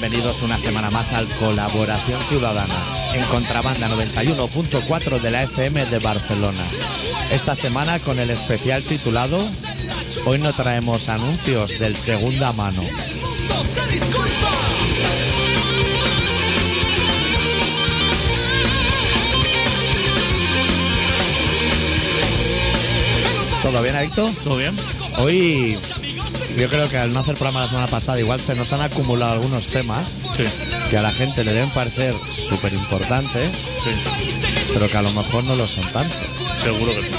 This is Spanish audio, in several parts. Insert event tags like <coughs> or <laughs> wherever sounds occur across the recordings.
Bienvenidos una semana más al Colaboración Ciudadana en Contrabanda 91.4 de la FM de Barcelona. Esta semana con el especial titulado Hoy no traemos anuncios del segunda mano. ¿Todo bien, Adicto? ¿Todo bien? Hoy yo creo que al no hacer programa la semana pasada igual se nos han acumulado algunos temas Sí, que a la gente le deben parecer súper importantes, sí, pero que a lo mejor no lo son tanto. seguro que sí.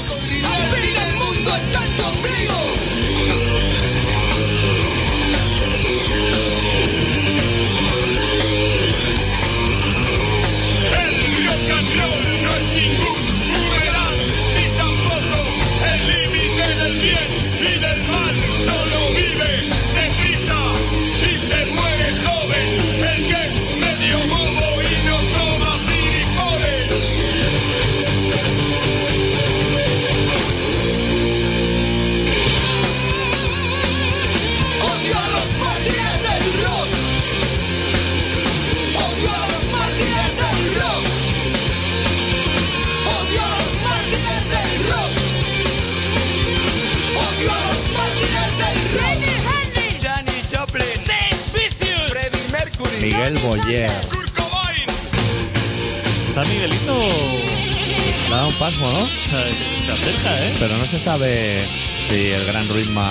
Está Miguelito. le ha dado un pasmo, ¿no? Se acerca, ¿eh? Pero no se sabe si el gran ritmo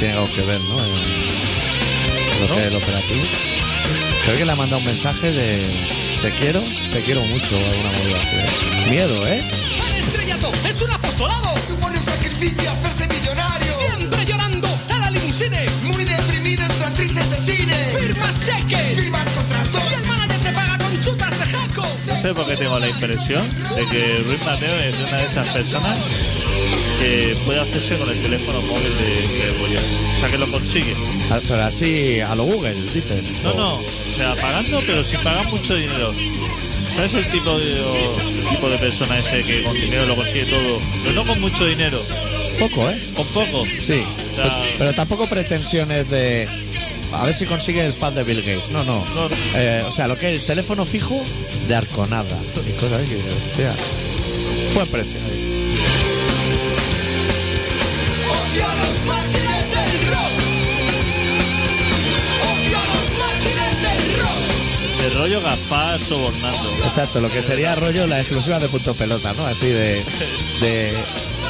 tiene algo que ver, ¿no? En lo que es el operativo. Creo que le ha mandado un mensaje de te quiero, te quiero mucho, alguna movida así. ¿eh? Miedo, ¿eh? El estrellato es un apostolado. supone un sacrificio hacerse millonario. Siempre llorando a la limusine. Muy deprimido entre actrices de cine. Firmas cheques. Firmas contratos. Sé por qué tengo la impresión de que Ruiz Mateo es una de esas personas que puede hacerse con el teléfono móvil de, de Boyer. O sea, que lo consigue. Ah, Pero así a lo Google, dices. No, no, o sea, pagando, pero sin pagar mucho dinero. ¿Sabes el tipo de, o- el tipo de persona ese que con dinero lo consigue todo? Pero no con mucho dinero, Poco, ¿eh? con poco. Sí. O sea, Pero, pero tampoco pretensiones de. A ver si consigue el pad de Bill Gates. No, no. No, no. Eh, o sea, lo que es el teléfono fijo de Arconada. Y cosas que. Hostia. Buen precio. ahí. Odio a los mártires del rock. Odio a los mártires del rock. de rollo Gaspar sobornando. Exacto, lo que sería rollo la exclusiva de punto pelota, ¿no? Así de. de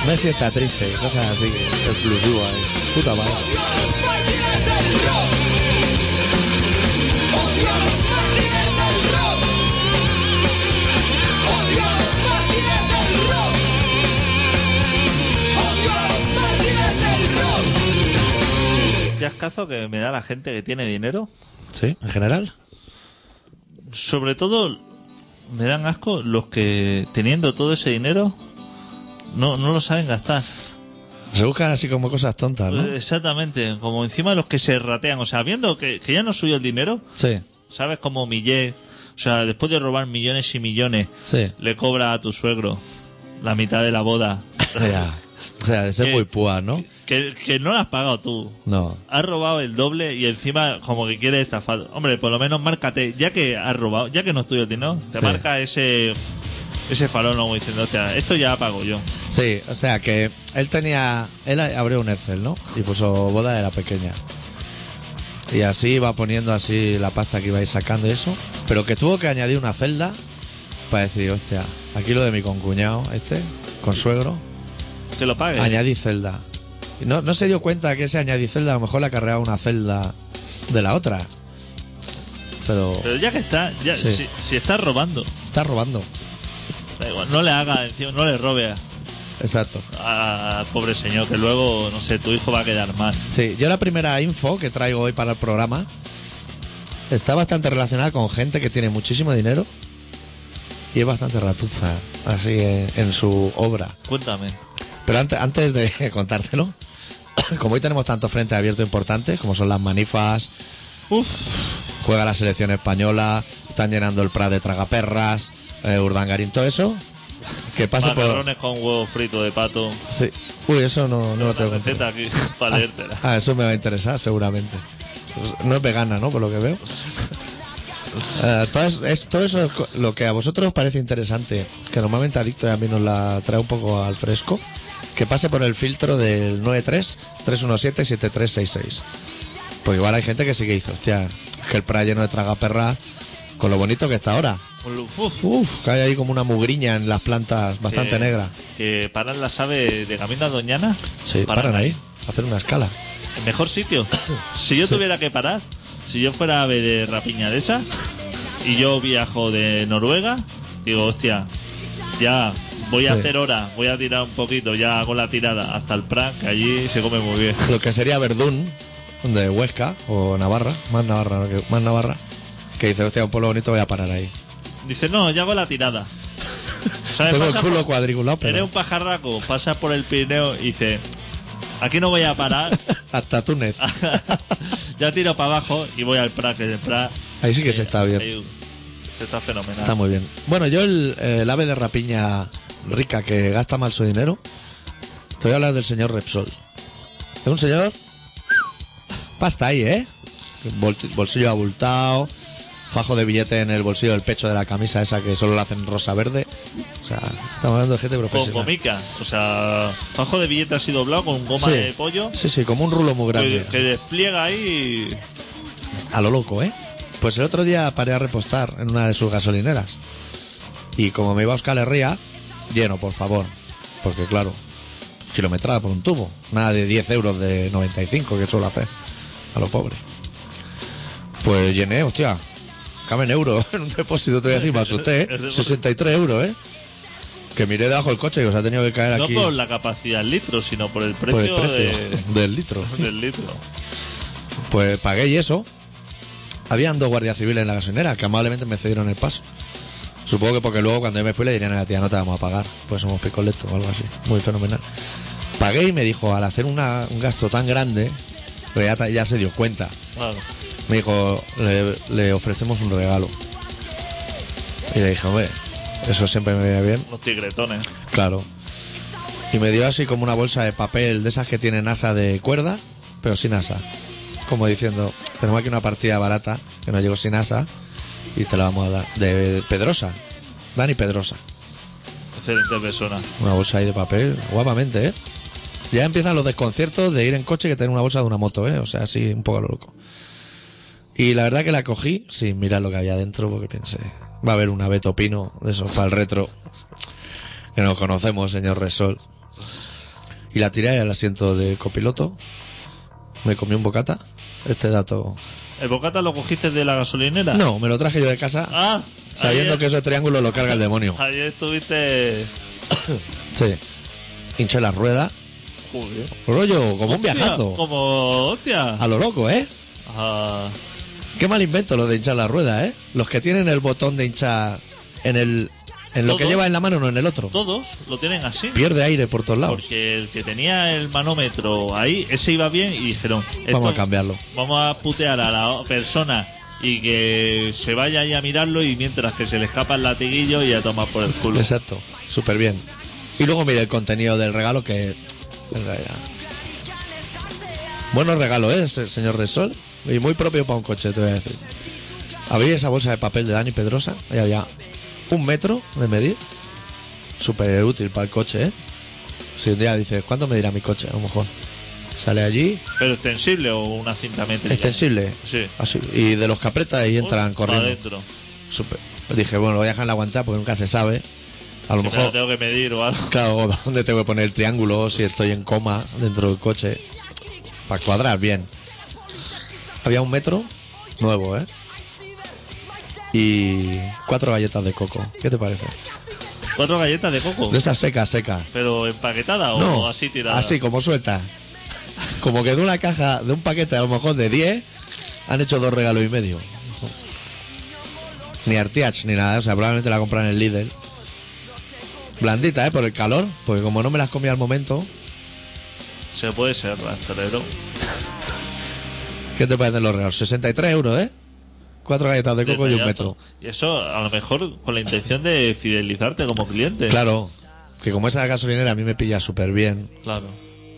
Messi está triste y cosas así. Exclusiva ahí. Puta madre. Rock. ¿Qué ascazo que me da la gente que tiene dinero? Sí, en general. Sobre todo me dan asco los que teniendo todo ese dinero no, no lo saben gastar. Se buscan así como cosas tontas, ¿no? Exactamente, como encima los que se ratean, o sea, viendo que, que ya no es suyo el dinero, Sí, ¿sabes? Como Millet, o sea, después de robar millones y millones, sí. le cobra a tu suegro la mitad de la boda, Ya. <laughs> O sea, de ser ¿Qué? muy púa, ¿no? que, que no la has pagado tú. No. Has robado el doble y encima como que quieres estafar. Hombre, por lo menos márcate, ya que has robado, ya que no es tuyo el dinero, te Sí. marca ese ese farol como diciendo, hostia, esto ya pago yo. Sí, o sea que él tenía. Él abrió un Excel, ¿no? Y puso boda era pequeña. Y así iba poniendo así la pasta que iba a ir sacando y eso. Pero que tuvo que añadir una celda para decir, hostia, aquí lo de mi concuñado, este, con suegro, Que lo pague. añadí celda. No, no se dio cuenta que ese añadí celda a lo mejor le acarreaba una celda de la otra. Pero Pero ya que está, ya, Sí. si, si está robando, está robando. da igual, no le haga encima, no le robe a- Exacto. al pobre señor, que luego, no sé, tu hijo va a quedar mal. Sí, yo la primera info que traigo hoy para el programa está bastante relacionada con gente que tiene muchísimo dinero y es bastante ratuza, así eh, en su obra. Cuéntame. Pero antes, antes de <laughs> contártelo, <coughs> como hoy tenemos tantos frentes abiertos importantes, como son las manifas, Uf, juega la selección española, están llenando el Prat de tragaperras, eh, Urdangarín, todo eso, que pase por... con huevo frito de pato. Sí. Uy, eso no, no lo tengo que receta aquí para <laughs> leértela. Ah, eso me va a interesar seguramente. No es vegana, ¿no? Por lo que veo. <laughs> Eh, todo, es, es- todo eso es lo que a vosotros os parece interesante, que normalmente Adicto y a mí nos la trae un poco al fresco, que pase por el filtro del 93-317-7366. Pues igual hay gente que sí que dice, hostia, es que el pra lleno de tragaperras, con lo bonito que está ahora. Uf, Uf, que hay ahí como una mugriña en las plantas bastante que- negra. Que paran las aves de camino a Doñana. Sí, paran ahí, a hacer una escala. El mejor sitio. Si yo tuviera que parar, si yo fuera ave de rapiña de esa y yo viajo de Noruega, digo, hostia, ya voy a Sí. hacer hora, voy a tirar un poquito, ya hago la tirada hasta el Prat, que allí se come muy bien. Lo que sería Verdún, de Huesca o Navarra, más Navarra, más Navarra, que dice, hostia, un pueblo bonito, voy a parar ahí. Dice, no, ya hago la tirada. <laughs> ¿Sabes? Tengo el culo por- cuadriculado, Eres pero un pajarraco, pasa por el Pirineo y dice, aquí no voy a parar, <laughs> hasta Túnez. <laughs> ya tiro para abajo y voy al Prat, que el Prat Ahí sí que se está bien. ahí se está fenomenal. Está muy bien. Bueno, yo el, el ave de rapiña rica que gasta mal su dinero, te voy a hablar del señor Repsol. Es un señor... Pasta ahí, ¿eh? Bol- bolsillo abultado, fajo de billete en el bolsillo del pecho de la camisa esa que solo la hacen rosa-verde. O sea, estamos hablando de gente Con profesional. gomica, o sea, bajo de billete así doblado con goma Sí. de pollo Sí, sí, como un rulo muy grande. que, que despliega ahí. A lo loco, ¿eh? Pues el otro día paré a repostar en una de sus gasolineras. Y como me iba a Euskal Herria, lleno, por favor. Porque claro, kilometrada por un tubo. Nada de 10 euros de 95 que suelo hacer. A lo pobre. Pues llené, hostia. Caben euros <laughs> en un depósito, te voy a decir, me asusté, ¿eh? <laughs> 63 euros, ¿eh? Que miré debajo del coche y os ha tenido que caer No aquí por la capacidad en litros, sino por el por precio, el precio <laughs> del litro. de- del litro. Pues pagué y eso. Habían dos guardias civiles en la gasolinera que amablemente me cedieron el paso. Supongo que porque luego cuando yo me fui le dirían a la tía no te vamos a pagar, pues somos picoletos o algo así. Muy fenomenal. Pagué y me dijo, al hacer una- un gasto tan grande, pues ya, se dio cuenta. Claro. Me dijo, le, le ofrecemos un regalo. Y le dije, hombre, eso siempre me viene bien. Los tigretones. Claro. Y me dio así como una bolsa de papel de esas que tienen asa de cuerda, pero sin asa. Como diciendo, tenemos aquí una partida barata que nos llegó sin asa y te la vamos a dar. De Pedrosa. Dani Pedrosa. Excelente persona. Una bolsa ahí de papel, guapamente, ¿eh? Ya empiezan los desconciertos de ir en coche que tener una bolsa de una moto, ¿eh? O sea, así un poco a lo loco. Y la verdad que la cogí sin mirar lo que había dentro porque pensé, va a haber un abeto pino de esos para el retro. Que nos conocemos, señor Resol. Y la tiré al asiento del copiloto. Me comí un bocata. Este dato. ¿El bocata lo cogiste de la gasolinera? No, me lo traje yo de casa Ah, sabiendo que ese triángulo lo carga el demonio. Ayer estuviste. <coughs> Sí. Hinché la rueda. Joder. Rollo, como un viajazo. Como, hostia. A lo loco, ¿eh? Ah, Qué mal invento lo de hinchar la rueda, ¿eh? Los que tienen el botón de hinchar en el en lo que lleva en la mano, no en el otro. todos lo tienen así. Pierde aire por todos lados. Porque el que tenía el manómetro ahí, ese iba bien y dijeron: Vamos a cambiarlo. Vamos a putear a la persona y que se vaya ahí a mirarlo y mientras que se le escapa el latiguillo y a tomar por el culo. Exacto. Súper bien. Y luego mire el contenido del regalo que... en realidad- Buenos regalos, ¿eh? se- Señor Resol. Y muy propio para un coche, te voy a decir. Abrí esa bolsa de papel de Dani Pedrosa y había un metro de medir. Súper útil para el coche, ¿eh? Si un día dices, ¿cuánto medirá mi coche? A lo mejor. Sale allí, ¿Pero extensible o una cinta métrica? extensible. Sí. Así, y de los que aprieta y entran Uy, corriendo. adentro. Súper. Dije, bueno, lo voy a dejar en la aguantar porque nunca se sabe. A lo mejor, tengo que medir o algo. claro, dónde tengo que poner el triángulo si estoy en coma dentro del coche. Para cuadrar bien. Había un metro nuevo, ¿eh? Y cuatro galletas de coco. ¿Qué te parece? Cuatro galletas de coco. De esas secas, secas. ¿Pero empaquetada o No, así tirada? Así, como suelta. Como que de una caja, de un paquete a lo mejor de 10, han hecho dos regalos y medio. Ni Artiach ni nada, o sea, probablemente la compran en el Lidl. Blandita, ¿eh? Por el calor, porque como no me las comí al momento, Se puede ser rastrero. ¿qué te parecen los regalos? 63 euros, ¿eh? Cuatro galletas de coco y un metro. Y eso a lo mejor con la intención de fidelizarte como cliente. Claro, que como esa gasolinera a mí me pilla súper bien. Claro.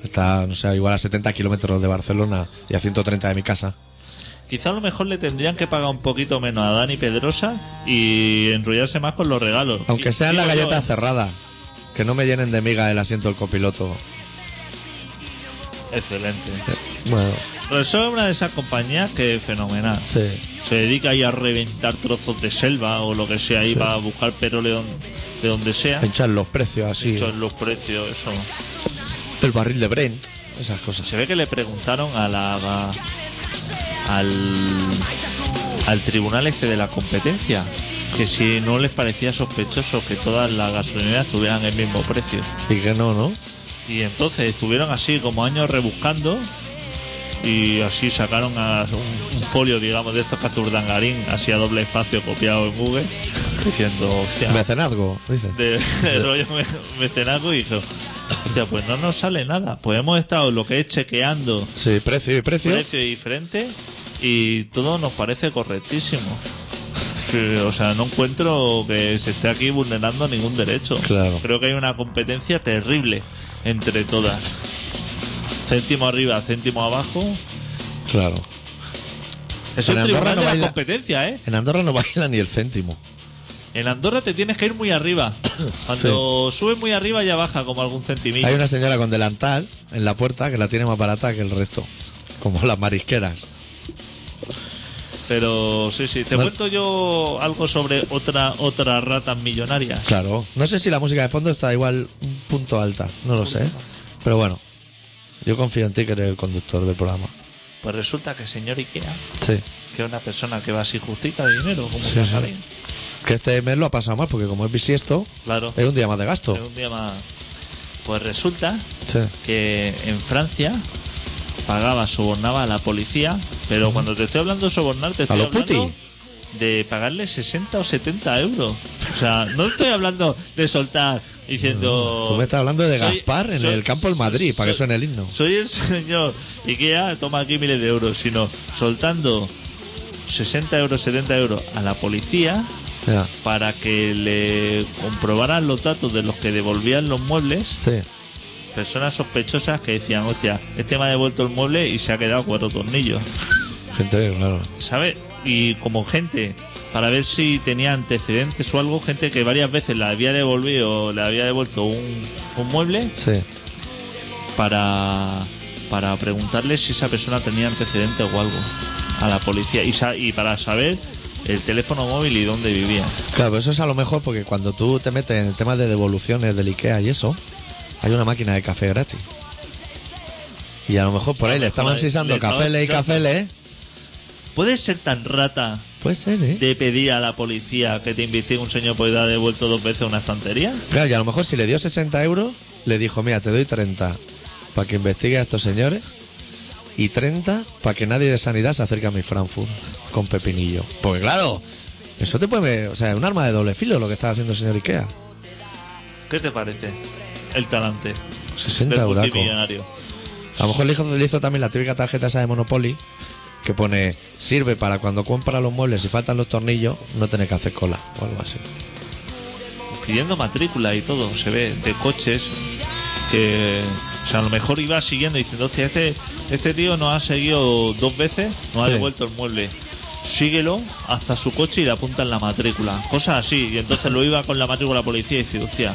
Está, no sé, igual a 70 kilómetros de Barcelona y a 130 de mi casa. quizá a lo mejor le tendrían que pagar un poquito menos a Dani Pedrosa y enrollarse más con los regalos. Aunque sea la galleta ¿eh? cerrada. Que no me llenen de miga el asiento del copiloto. Excelente. Bueno, Pero eso es una de esas compañías que es fenomenal. sí. Se dedica ahí a reventar trozos de selva o lo que sea ahí para buscar petróleo de donde sea. Pinchar los precios así. En los precios, eso. El barril de Brent. Esas cosas. Se ve que le preguntaron a la a- al al tribunal este de la competencia que si no les parecía sospechoso que todas las gasolineras tuvieran el mismo precio. Y que no, ¿no? Y entonces estuvieron así como años rebuscando y así sacaron a un, un folio, digamos, de estos que hace Urdangarín, así a doble espacio copiado en Google, diciendo, hostia, Mecenazgo, dice. de, de <laughs> rollo me- mecenazgo y dijo, hostia, pues no nos sale nada. Pues hemos estado lo que es chequeando Sí, precio y precio. precio diferente y todo nos parece correctísimo. Sí, o sea, no encuentro que se esté aquí vulnerando ningún derecho. Claro. Creo que hay una competencia terrible entre todas. Céntimo arriba, céntimo abajo. Claro. Es En un tribunal no de la baila- competencia, ¿eh? En Andorra no baila ni el céntimo. En Andorra te tienes que ir muy arriba. <coughs> Cuando subes muy arriba ya baja como algún centimillo. Hay una señora con delantal en la puerta que la tiene más barata que el resto. Como las marisqueras. Pero sí, sí. Te cuento yo algo sobre otra otra rata millonaria. Claro. No sé si la música de fondo está igual un punto alta. No lo sé. Pero bueno. Yo confío en ti que eres el conductor del programa. Pues resulta que señor Ikea, Sí. que es una persona que va así justita de dinero, como Sí, ya sí. sabéis. Que este mes lo ha pasado mal porque como es bisiesto, Claro. es un día más de Es gasto. un día más. Pues resulta Sí. que en Francia pagaba, sobornaba a la policía, pero cuando te estoy hablando de sobornar, te estoy los hablando putis? de pagarle 60 o 70 euros. O sea, no estoy hablando de soltar diciendo. Tú me estás hablando de Soy- Gaspar en soy- el campo del Madrid, para que suene el himno. Soy el señor Ikea, toma aquí miles de euros, sino soltando 60 euros, 70 euros a la policía Ya. para que le comprobaran los datos de los que devolvían los muebles Sí. Personas sospechosas que decían, hostia, este me ha devuelto el mueble y se ha quedado cuatro tornillos, Gente, claro. ¿sabes? Y como gente, para ver si tenía antecedentes o algo, gente que varias veces le había devolvido, le había devuelto un, un mueble Sí. para, para preguntarle si esa persona tenía antecedentes o algo a la policía y, sa- y para saber el teléfono móvil y dónde vivía. Claro, pero eso es a lo mejor porque cuando tú te metes en el tema de devoluciones del IKEA y eso, hay una máquina de café gratis. Y a lo mejor por ahí le estaban sisando estaban y café le. ¿Puede ser tan rata Puede ser, ¿eh? de pedir a la policía que te investigue un señor por haber devuelto dos veces una estantería? Claro, y a lo mejor si le dio 60 euros, le dijo, mira, te doy 30 para que investigue a estos señores y 30 para que nadie de sanidad se acerque a mi Frankfurt con pepinillo. Porque claro, eso te puede... O sea, es un arma de doble filo lo que está haciendo el señor Ikea. ¿Qué te parece? El talante. 60 del euracos. multimillonario. A lo mejor hizo, le hizo también la típica tarjeta esa de Monopoly que pone sirve para cuando compra los muebles y faltan los tornillos no tener que hacer cola o algo así. Pidiendo matrícula y todo, se ve, de coches que. O sea, a lo mejor iba siguiendo diciendo, hostia, este, este tío nos ha seguido dos veces, nos ha devuelto el mueble. Síguelo hasta su coche y le apunta en la matrícula. Cosas así. Y entonces lo iba con la matrícula a la policía y dice, hostia,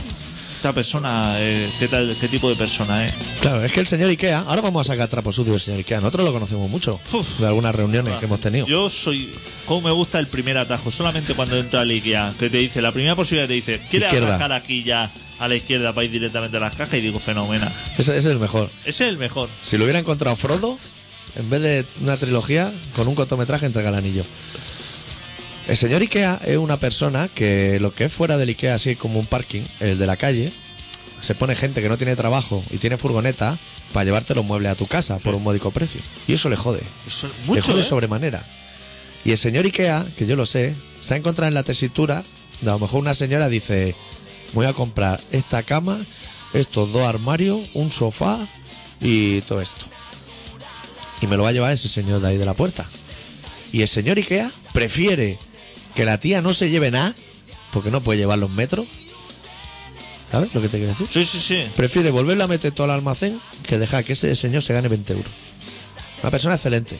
esta persona, eh, ¿qué, tal- ¿qué tipo de persona es? Claro, es que el señor Ikea, ahora vamos a sacar trapo sucio del señor Ikea, nosotros lo conocemos mucho Uf. de algunas reuniones que hemos tenido. Yo soy. ¿Cómo me gusta el primer atajo? Solamente cuando entra al IKEA, que te dice, la primera posibilidad te dice, ¿quieres Izquierda. atajar aquí ya a la izquierda para ir directamente a las cajas? Y digo, fenomenal. Ese, ese es el mejor. Ese es el mejor. Si lo hubiera encontrado Frodo, en vez de una trilogía, con un cortometraje entrega el anillo. El señor Ikea es una persona que lo que es fuera del Ikea, así como un parking, el de la calle, se pone gente que no tiene trabajo y tiene furgoneta para llevarte los muebles a tu casa por un módico precio. Y eso le jode. Eso es le jode ¿eh? sobremanera. Y el señor Ikea, que yo lo sé, se ha encontrado en la tesitura de a lo mejor una señora dice, voy a comprar esta cama, estos dos armarios, un sofá y todo esto. Y me lo va a llevar ese señor de ahí de la puerta. Y el señor Ikea prefiere que la tía no se lleve nada, porque no puede llevar los metros. ¿Sabes lo que te quiero decir? Sí, sí, sí. Prefiere volverla a meter todo al almacén que dejar que ese señor se gane 20 euros. Una persona excelente.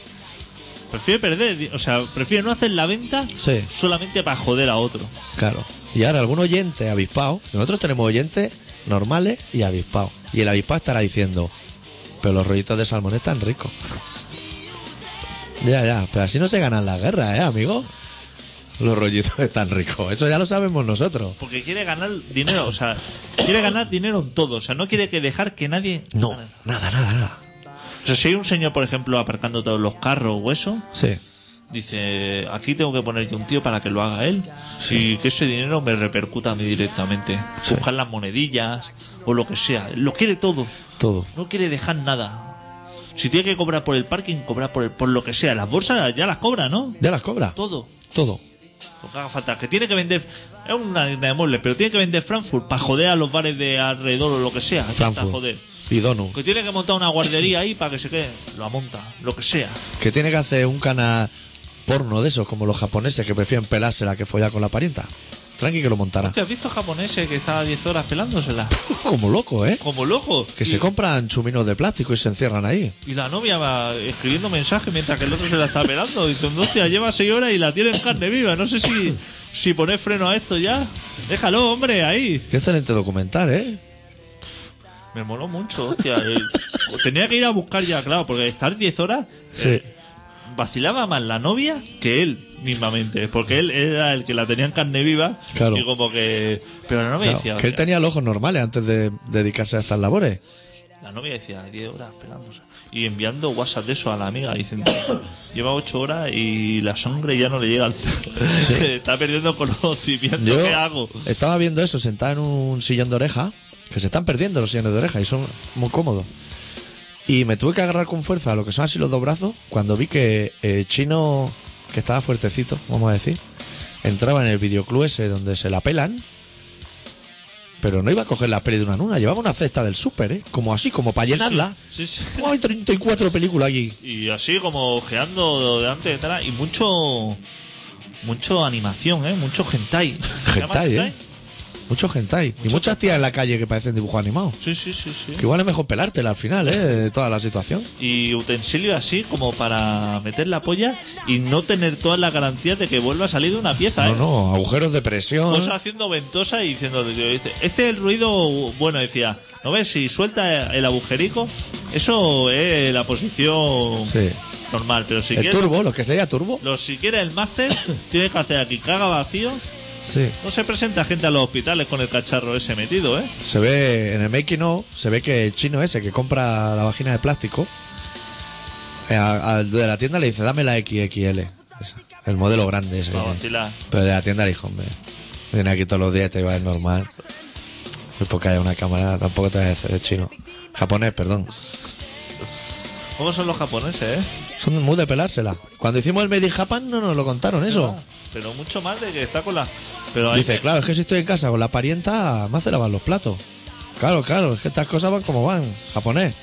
Prefiere perder, o sea, prefiere no hacer la venta Sí. solamente para joder a otro. Claro. Y ahora algún oyente avispado, nosotros tenemos oyentes normales y avispados. Y el avispado estará diciendo, pero los rollitos de salmón están ricos. <laughs> ya, ya, pero así no se ganan las guerras, ¿eh, amigo? Los rollitos <laughs> están ricos, eso ya lo sabemos nosotros. Porque quiere ganar dinero, o sea, quiere ganar dinero en todo. O sea, no quiere que dejar que nadie. No, nada, nada, nada. O sea, si hay un señor, por ejemplo, aparcando todos los carros o eso, Sí, dice: aquí tengo que poner yo un tío para que lo haga él. Y que ese dinero me repercuta a mí directamente. Sí. Buscar las monedillas o lo que sea. Lo quiere todo. todo. No quiere dejar nada. Si tiene que cobrar por el parking, cobrar por, el- por lo que sea. Las bolsas ya las cobra, ¿no? ¿Ya las cobra? Todo. Todo. Lo que haga falta. Que tiene que vender. Es una tienda de muebles, pero tiene que vender Frankfurt para joder a los bares de alrededor o lo que sea. Frankfurt. joder. Y. Que tiene que montar una guardería ahí para que se quede. Lo monta, lo que sea. Que tiene que hacer un canal porno de esos, como los japoneses que prefieren pelársela que follar con la parienta. Tranqui que lo montará. ¿Te has visto japoneses que estaba 10 horas pelándosela? <laughs> Como loco, ¿eh? Como loco. Que y, se compran chuminos de plástico y se encierran ahí. y la novia va escribiendo mensajes mientras que el otro se la está pelando. Diciendo, hostia, lleva 6 horas y la tiene en carne viva. No sé si, si poner freno a esto ya. Déjalo, hombre, ahí. Qué excelente documental, ¿eh? Me moló mucho, hostia. Eh, Tenía que ir a buscar ya, claro, porque estar 10 horas Sí. Vacilaba más la novia que él mismamente. Porque él era el que la tenía en carne viva. Claro. Y como que. Pero la novia Claro, decía. que él tenía los ojos normales antes de dedicarse a estas labores. La novia decía 10 horas pelándose. Y enviando WhatsApp de eso a la amiga diciendo. Lleva 8 horas y la sangre ya no le llega al <laughs> <laughs> Está perdiendo conocimiento. Yo ¿Qué hago? estaba viendo eso sentado en un sillón de oreja, que se están perdiendo los sillones de oreja y son muy cómodos. Y me tuve que agarrar con fuerza a lo que son así los dos brazos cuando vi que eh, Chino, que estaba fuertecito, vamos a decir, entraba en el videoclub ese donde se la pelan, pero no iba a coger la peli de una nuna, llevaba una cesta del súper, ¿eh? Como así, como para llenarla. Sí, sí. ¡Oh, <laughs> hay 34 películas aquí! Y así como ojeando delante de atrás. Y mucho. Mucho animación, ¿eh? Mucho hentai. <laughs> ¿Se llama Hentai, ¿eh? Mucho hentai. Y muchas tías en la calle que parecen dibujos animados. Sí, sí, sí, sí. Que igual es mejor pelártela al final, ¿eh? De toda la situación. Y utensilios así como para meter la polla y no tener todas las garantías de que vuelva a salir de una pieza, ¿eh? No, no, agujeros de presión. Cosas haciendo ventosa y diciendo, este es el ruido, bueno, decía, ¿no ves? Si suelta el agujerico, eso es la posición Sí. normal, pero si El turbo, lo que sería turbo. lo, si quieres el máster, tienes que hacer aquí caga vacío. Sí. No se presenta gente a los hospitales con el cacharro ese metido, ¿eh? Se ve en el making of, se ve que el chino ese que compra la vagina de plástico, eh, a- al de la tienda le dice, dame la XXL. Esa, El modelo grande ese. que tiene. Pero de la tienda le dijo, hombre, viene aquí todos los días, te va a ir normal. Es porque hay una cámara, tampoco te vas a de chino. Japonés, perdón. ¿Cómo son los japoneses, eh? Son muy de pelársela. Cuando hicimos el Made in Japan no nos lo contaron eso. Pero mucho más de que está con la... Pero hay Dice, que- claro, es que si estoy en casa con la parienta, me hace lavar los platos. Claro, claro, es que estas cosas van como van, japonés.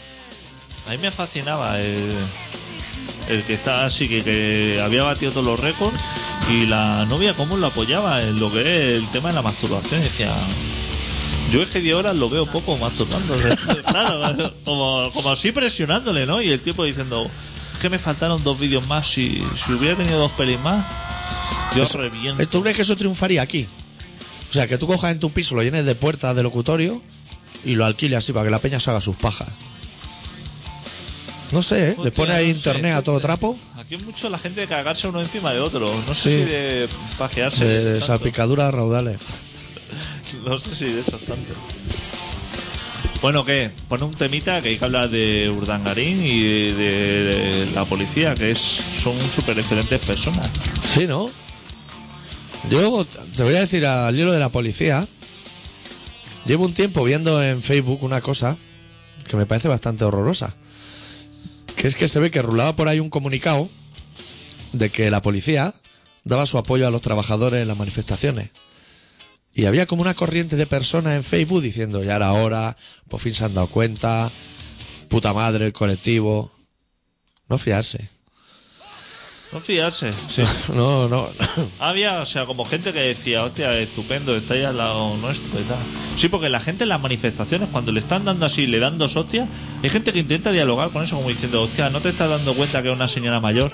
A mí me fascinaba el, el que está así, que, que había batido todos los récords y la novia cómo lo apoyaba en lo que es el tema de la masturbación. Decía, yo es que 10 horas lo veo poco masturbándose. <laughs> claro, como, como así presionándole, ¿no? Y el tipo diciendo, es que me faltaron dos vídeos más, si, si hubiera tenido dos pelis más, yo reviento. ¿Tú crees que eso triunfaría aquí? O sea, que tú cojas en tu piso, lo llenes de puertas de locutorio y lo alquiles así para que la peña se haga sus pajas. No sé, ¿eh? Le Hostia, pone ahí no sé, internet a todo trapo Aquí es mucho la gente de cagarse uno encima de otro. No sé Sí. si de pajearse. de tanto. salpicaduras raudales. <laughs> No sé si de eso tanto. Bueno, ¿qué? Pone un temita que hay que hablar de Urdangarín y de, de la policía, que es son súper excelentes personas. Sí, ¿no? Yo te voy a decir al hilo de la policía. Llevo un tiempo viendo en Facebook una cosa que me parece bastante horrorosa. Que es que se ve que rulaba por ahí un comunicado de que la policía daba su apoyo a los trabajadores en las manifestaciones. Y había como una corriente de personas en Facebook diciendo, ya era hora, por fin se han dado cuenta, puta madre, el colectivo. No fiarse. No fiarse. Sí. No, no. Había, o sea, como gente que decía, hostia, estupendo, está ahí al lado nuestro y tal. Sí, porque la gente en las manifestaciones, cuando le están dando así, le dan dos hostias, hay gente que intenta dialogar con eso, como diciendo, hostia, ¿no te estás dando cuenta que es una señora mayor?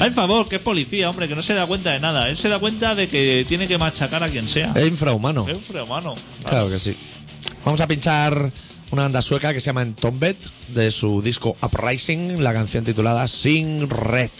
Al favor, que es policía, hombre, que no se da cuenta de nada. Él se da cuenta de que tiene que machacar a quien sea. Es infrahumano. Es un frehumano. Claro que sí. Vamos a pinchar una banda sueca que se llama Entombed de su disco Uprising, la canción titulada Sing Red.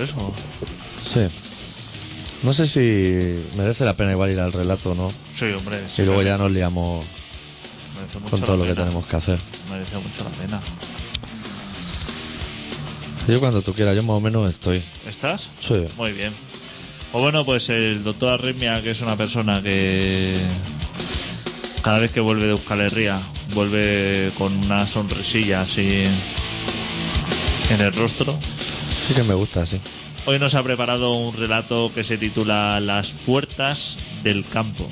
Eso. Sí. No sé si merece la pena igual ir al relato o no. Sí, hombre. Y luego ya nos liamos merece mucho con todo lo que tenemos que hacer. Merece mucho la pena. Yo cuando tú quieras, yo más o menos estoy. ¿Estás? Sí. Muy bien. O bueno, pues el doctor Arritmia, que es una persona que cada vez que vuelve de Euskal Herria, vuelve con una sonrisilla así en el rostro. Sí que me gusta, sí. Hoy nos ha preparado un relato que se titula Las puertas del campo.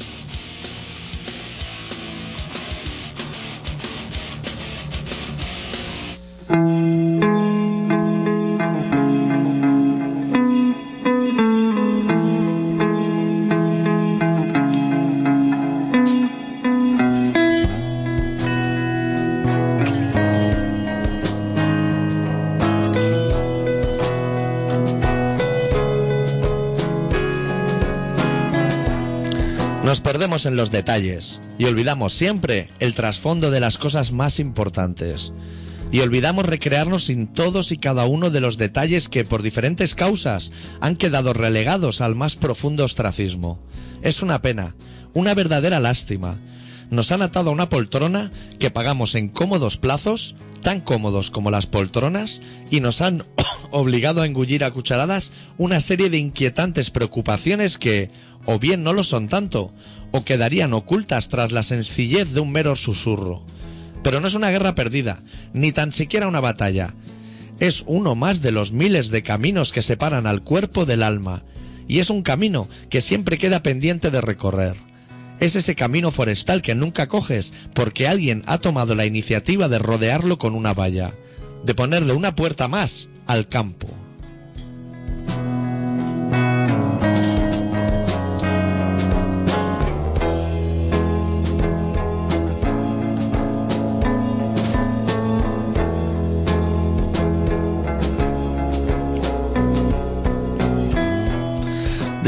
En los detalles y olvidamos siempre el trasfondo de las cosas más importantes. y olvidamos recrearnos en todos y cada uno de los detalles que por diferentes causas han quedado relegados al más profundo ostracismo. Es una pena, una verdadera lástima. Nos han atado a una poltrona que pagamos en cómodos plazos, tan cómodos como las poltronas, y nos han <coughs> obligado a engullir a cucharadas una serie de inquietantes preocupaciones que, o bien no lo son tanto, o quedarían ocultas tras la sencillez de un mero susurro. Pero no es una guerra perdida, ni tan siquiera una batalla. Es uno más de los miles de caminos que separan al cuerpo del alma, y es un camino que siempre queda pendiente de recorrer. Es ese camino forestal que nunca coges porque alguien ha tomado la iniciativa de rodearlo con una valla, de ponerle una puerta más al campo.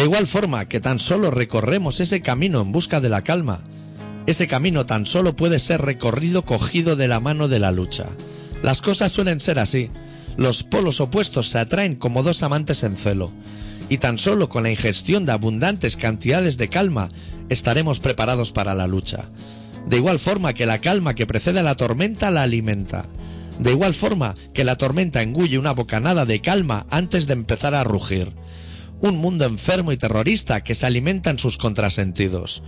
De igual forma que tan solo recorremos ese camino en busca de la calma, ese camino tan solo puede ser recorrido cogido de la mano de la lucha. Las cosas suelen ser así. Los polos opuestos se atraen como dos amantes en celo. Y tan solo con la ingestión de abundantes cantidades de calma estaremos preparados para la lucha. De igual forma que la calma que precede a la tormenta la alimenta. De igual forma que la tormenta engulle una bocanada de calma antes de empezar a rugir un mundo enfermo y terrorista que se alimenta en sus contrasentidos,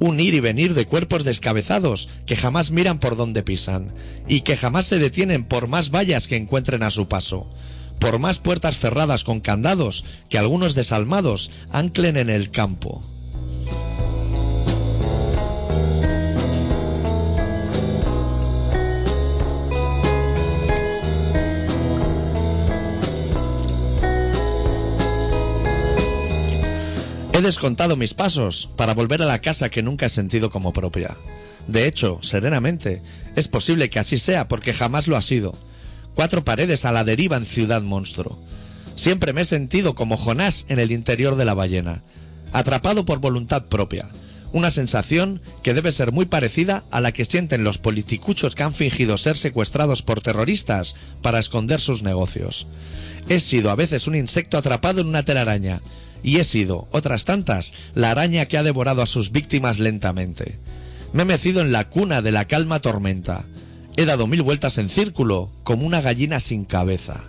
un ir y venir de cuerpos descabezados que jamás miran por donde pisan y que jamás se detienen por más vallas que encuentren a su paso, por más puertas cerradas con candados que algunos desalmados anclen en el campo. He descontado mis pasos para volver a la casa que nunca he sentido como propia. De hecho, serenamente, es posible que así sea porque jamás lo ha sido. Cuatro paredes a la deriva en Ciudad Monstruo. Siempre me he sentido como Jonás en el interior de la ballena, atrapado por voluntad propia. Una sensación que debe ser muy parecida a la que sienten los politicuchos que han fingido ser secuestrados por terroristas para esconder sus negocios. He sido a veces un insecto atrapado en una telaraña, y he sido, otras tantas, la araña que ha devorado a sus víctimas lentamente. Me he mecido en la cuna de la calma tormenta. He dado mil vueltas en círculo, como una gallina sin cabeza.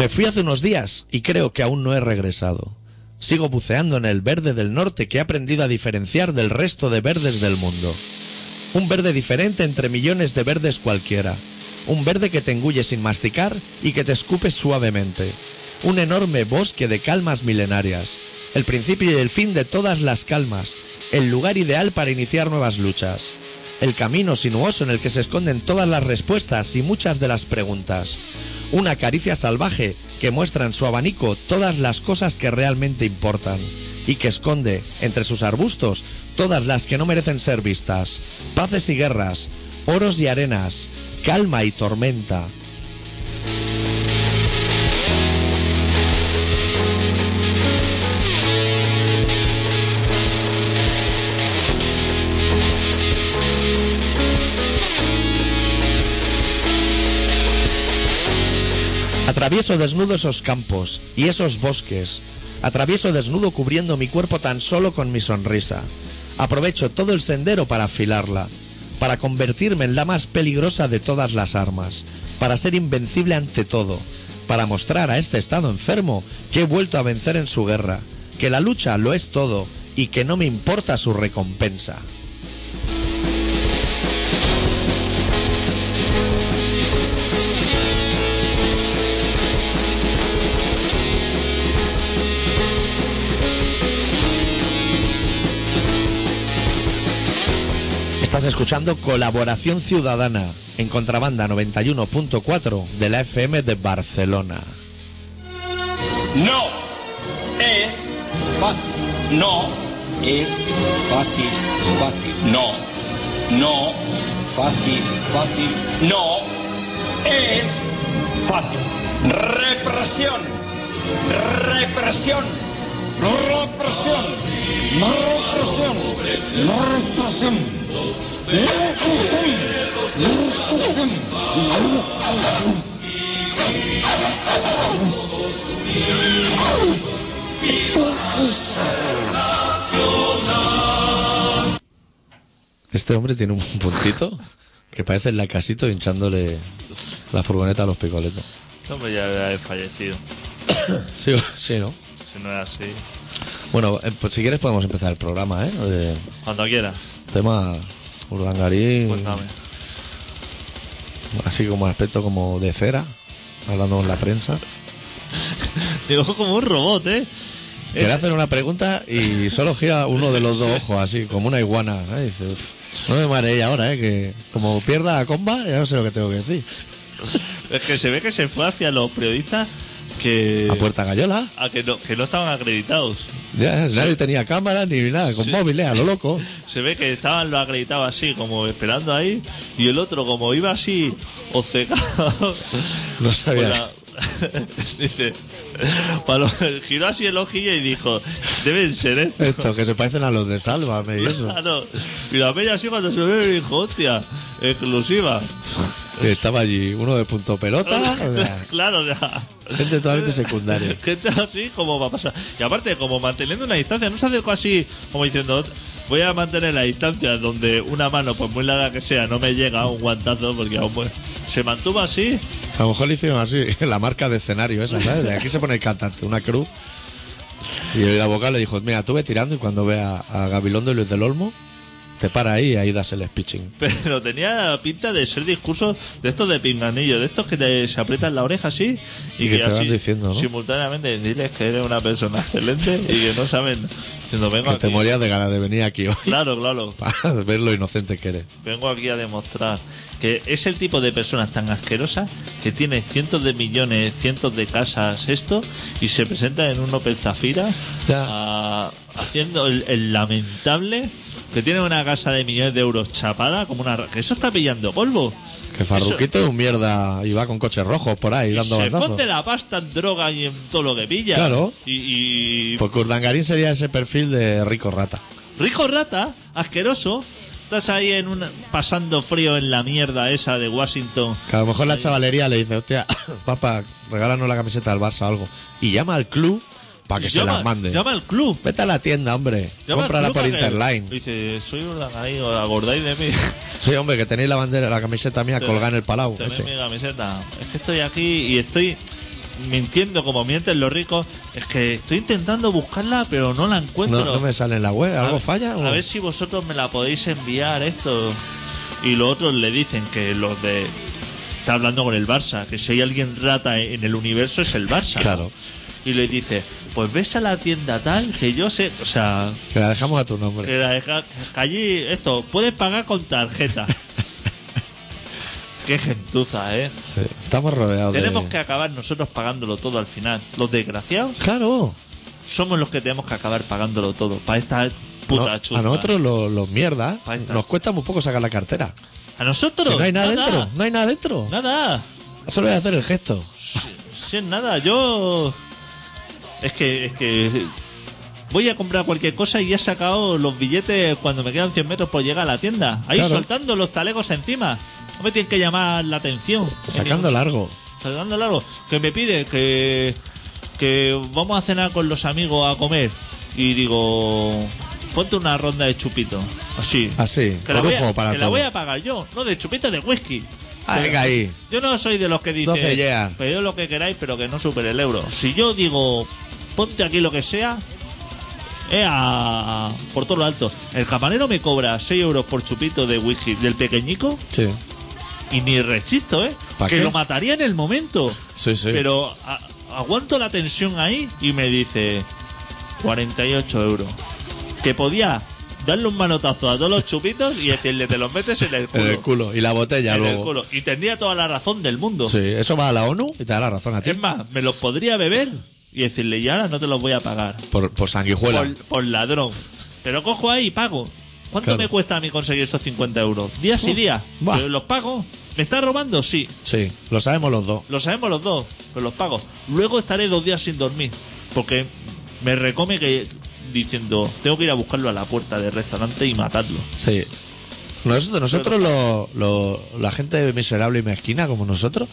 Me fui hace unos días y creo que aún no he regresado. Sigo buceando en el verde del norte que he aprendido a diferenciar del resto de verdes del mundo. Un verde diferente entre millones de verdes cualquiera. Un verde que te engulle sin masticar y que te escupe suavemente. Un enorme bosque de calmas milenarias. El principio y el fin de todas las calmas. El lugar ideal para iniciar nuevas luchas. El camino sinuoso en el que se esconden todas las respuestas y muchas de las preguntas. Una caricia salvaje que muestra en su abanico todas las cosas que realmente importan y que esconde entre sus arbustos todas las que no merecen ser vistas. Paces y guerras, oros y arenas, calma y tormenta. Atravieso desnudo esos campos y esos bosques. Atravieso desnudo cubriendo mi cuerpo tan solo con mi sonrisa. Aprovecho todo el sendero para afilarla, para convertirme en la más peligrosa de todas las armas, para ser invencible ante todo, para mostrar a este estado enfermo que he vuelto a vencer en su guerra, que la lucha lo es todo y que no me importa su recompensa. Estás escuchando Colaboración Ciudadana en Contrabanda 91.4 de la FM de Barcelona. No es fácil. No es fácil. Fácil. No. No fácil, fácil. No es fácil. Represión, represión, represión, represión, represión. Este hombre tiene un puntito que parece el lacasito hinchándole la furgoneta a los picoletos. Este hombre ya haber fallecido. <coughs> Sí, sí, ¿no? Si no es así. Bueno, eh, pues si quieres podemos empezar el programa, ¿eh? De Cuando quieras, tema Urdangarín, cuéntame. así como aspecto como de cera, hablando en la prensa. <laughs> Digo como un robot, ¿eh? Quiere hacer una pregunta y solo gira uno de los dos ojos, así, como una iguana. ¿eh? Dice, "Uf, no me mareé ahora, ¿eh? que como pierda la comba, ya no sé lo que tengo que decir. <laughs> Es que se ve que se fue hacia los periodistas que. A puerta gallola, a que no, que no estaban acreditados. Ya, nadie tenía cámara ni nada, con móviles, a lo loco. <laughs> Se ve que estaban los acreditados así, como esperando ahí, y el otro, como iba así, obcecado. No sabía. la- <laughs> Dice, para lo- giró así el ojillo y dijo, deben ser estos. Esto, que se parecen a los de Sálvame y eso. Claro. Y la bella así cuando se ve dijo, hostia, exclusiva. Estaba allí uno de punto pelota, o sea, <laughs> claro, o sea, gente totalmente secundaria. <laughs> gente así como va a pasar. Y aparte, como manteniendo una distancia, no se acercó así como diciendo, voy a mantener la distancia donde una mano, por muy larga que sea, no me llega a un guantazo, porque aún pues, se mantuvo así. A lo mejor le hicieron así, <laughs> la marca de escenario esa, ¿sabes? De aquí se pone el cantante, una cruz. Y el abogado le dijo, mira, tú ve tirando y cuando vea a Gabilondo y Luis del Olmo, te para ahí y ahí das el speeching. <laughs> Pero tenía pinta de ser discursos de estos de pinganillo, de estos que te, se aprietan la oreja así y, Y que que, te van diciendo, ¿no? simultáneamente decirles que eres una persona excelente y que no saben diciendo vengo Que te aquí. morías de ganas de venir aquí hoy Claro, claro. <laughs> para ver lo inocente que eres. Vengo aquí a demostrar que es el tipo de personas tan asquerosas que tiene cientos de millones, cientos de casas, esto, y se presenta en un Opel Zafira Ya. a- haciendo el, el lamentable que tiene una casa de millones de euros chapada como una... que eso está pillando polvo. Que Farruquito es un mierda y va con coches rojos por ahí dando se bandazos. fonde la pasta en droga y en todo lo que pilla. Claro. Y, y Porque Urdangarín sería ese perfil de rico rata. rico rata, asqueroso. Estás ahí en una, pasando frío en la mierda esa de Washington. Que a lo mejor la chavalería le dice, hostia, <coughs> papá, regálanos la camiseta del Barça o algo. Y llama al club para que se llama, las mande. Llama al club. Vete a la tienda, hombre. Llama al Cómprala por que- Interline. Dice, soy un os acordáis de mí. <laughs> Sí, hombre, que tenéis la bandera, la camiseta mía colgada en el palau. Ese. mi camiseta. Es que estoy aquí y estoy mintiendo como mienten los ricos. Es que estoy intentando buscarla, pero no la encuentro. No, no me sale en la web. A ¿Algo ver- falla? o- A ver si vosotros me la podéis enviar esto. Y los otros le dicen que los de... Está hablando con el Barça, que si hay alguien rata en el universo es el Barça. ¿no? Claro. Y le dice, pues ves a la tienda tal, que yo sé, o sea, Que la dejamos a tu nombre. que, la deja- que allí esto, puedes pagar con tarjeta. <laughs> Qué gentuza, ¿eh? Sí, Estamos rodeados Tenemos que acabar nosotros pagándolo todo al final. Los desgraciados Claro. somos los que tenemos que acabar pagándolo todo. Para esta puta No, chusma. a nosotros los, los mierdas nos cuesta muy poco sacar la cartera. ¿A nosotros? Si no hay nada, dentro. No hay nada dentro. Nada. Solo voy a hacer el gesto. Si es nada, yo. Es que, es que. Voy a comprar cualquier cosa y ya he sacado los billetes cuando me quedan 100 metros por llegar a la tienda. Ahí Claro. soltando los talegos encima. No me tienen que llamar la atención. Sacando largo. Sacando largo. Que me pide que. Que vamos a cenar con los amigos a comer. Y digo. Ponte una ronda de chupito. Así. Así, Que, la por voy, a, lujo para que la todo. voy a pagar yo. No, de chupito de whisky. Ah, venga ahí. Yo no soy de los que dicen, 12 yeas. pedid lo que queráis, pero que no supere el euro. Si yo digo, ponte aquí lo que sea, eh, a- por todo lo alto. El camarero me cobra 6 euros por chupito de whisky del pequeñico Sí. y ni rechisto, ¿eh? ¿Pa Que qué? lo mataría en el momento. Sí, sí. Pero a- aguanto la tensión ahí y me dice 48 euros. Que podía darle un manotazo a todos los chupitos y decirle, te los metes en el culo. En el culo. Y la botella En el luego. culo. Y tendría toda la razón del mundo. Sí, eso va a la ONU y te da la razón a ti. Es más, me los podría beber y decirle, y ahora no te los voy a pagar. Por, por sanguijuela. Por, por ladrón. Pero cojo ahí y pago. ¿Cuánto Claro. me cuesta a mí conseguir esos 50 euros? Días y días. Buah. ¿Pero ¿Los pago? ¿Me está robando? Sí. Sí, lo sabemos los dos. Lo sabemos los dos, pero los pago. Luego estaré dos días sin dormir. Porque me recome que diciendo, tengo que ir a buscarlo a la puerta del restaurante y matarlo. Sí. Nosotros, nosotros lo- lo- la gente miserable y mezquina como nosotros,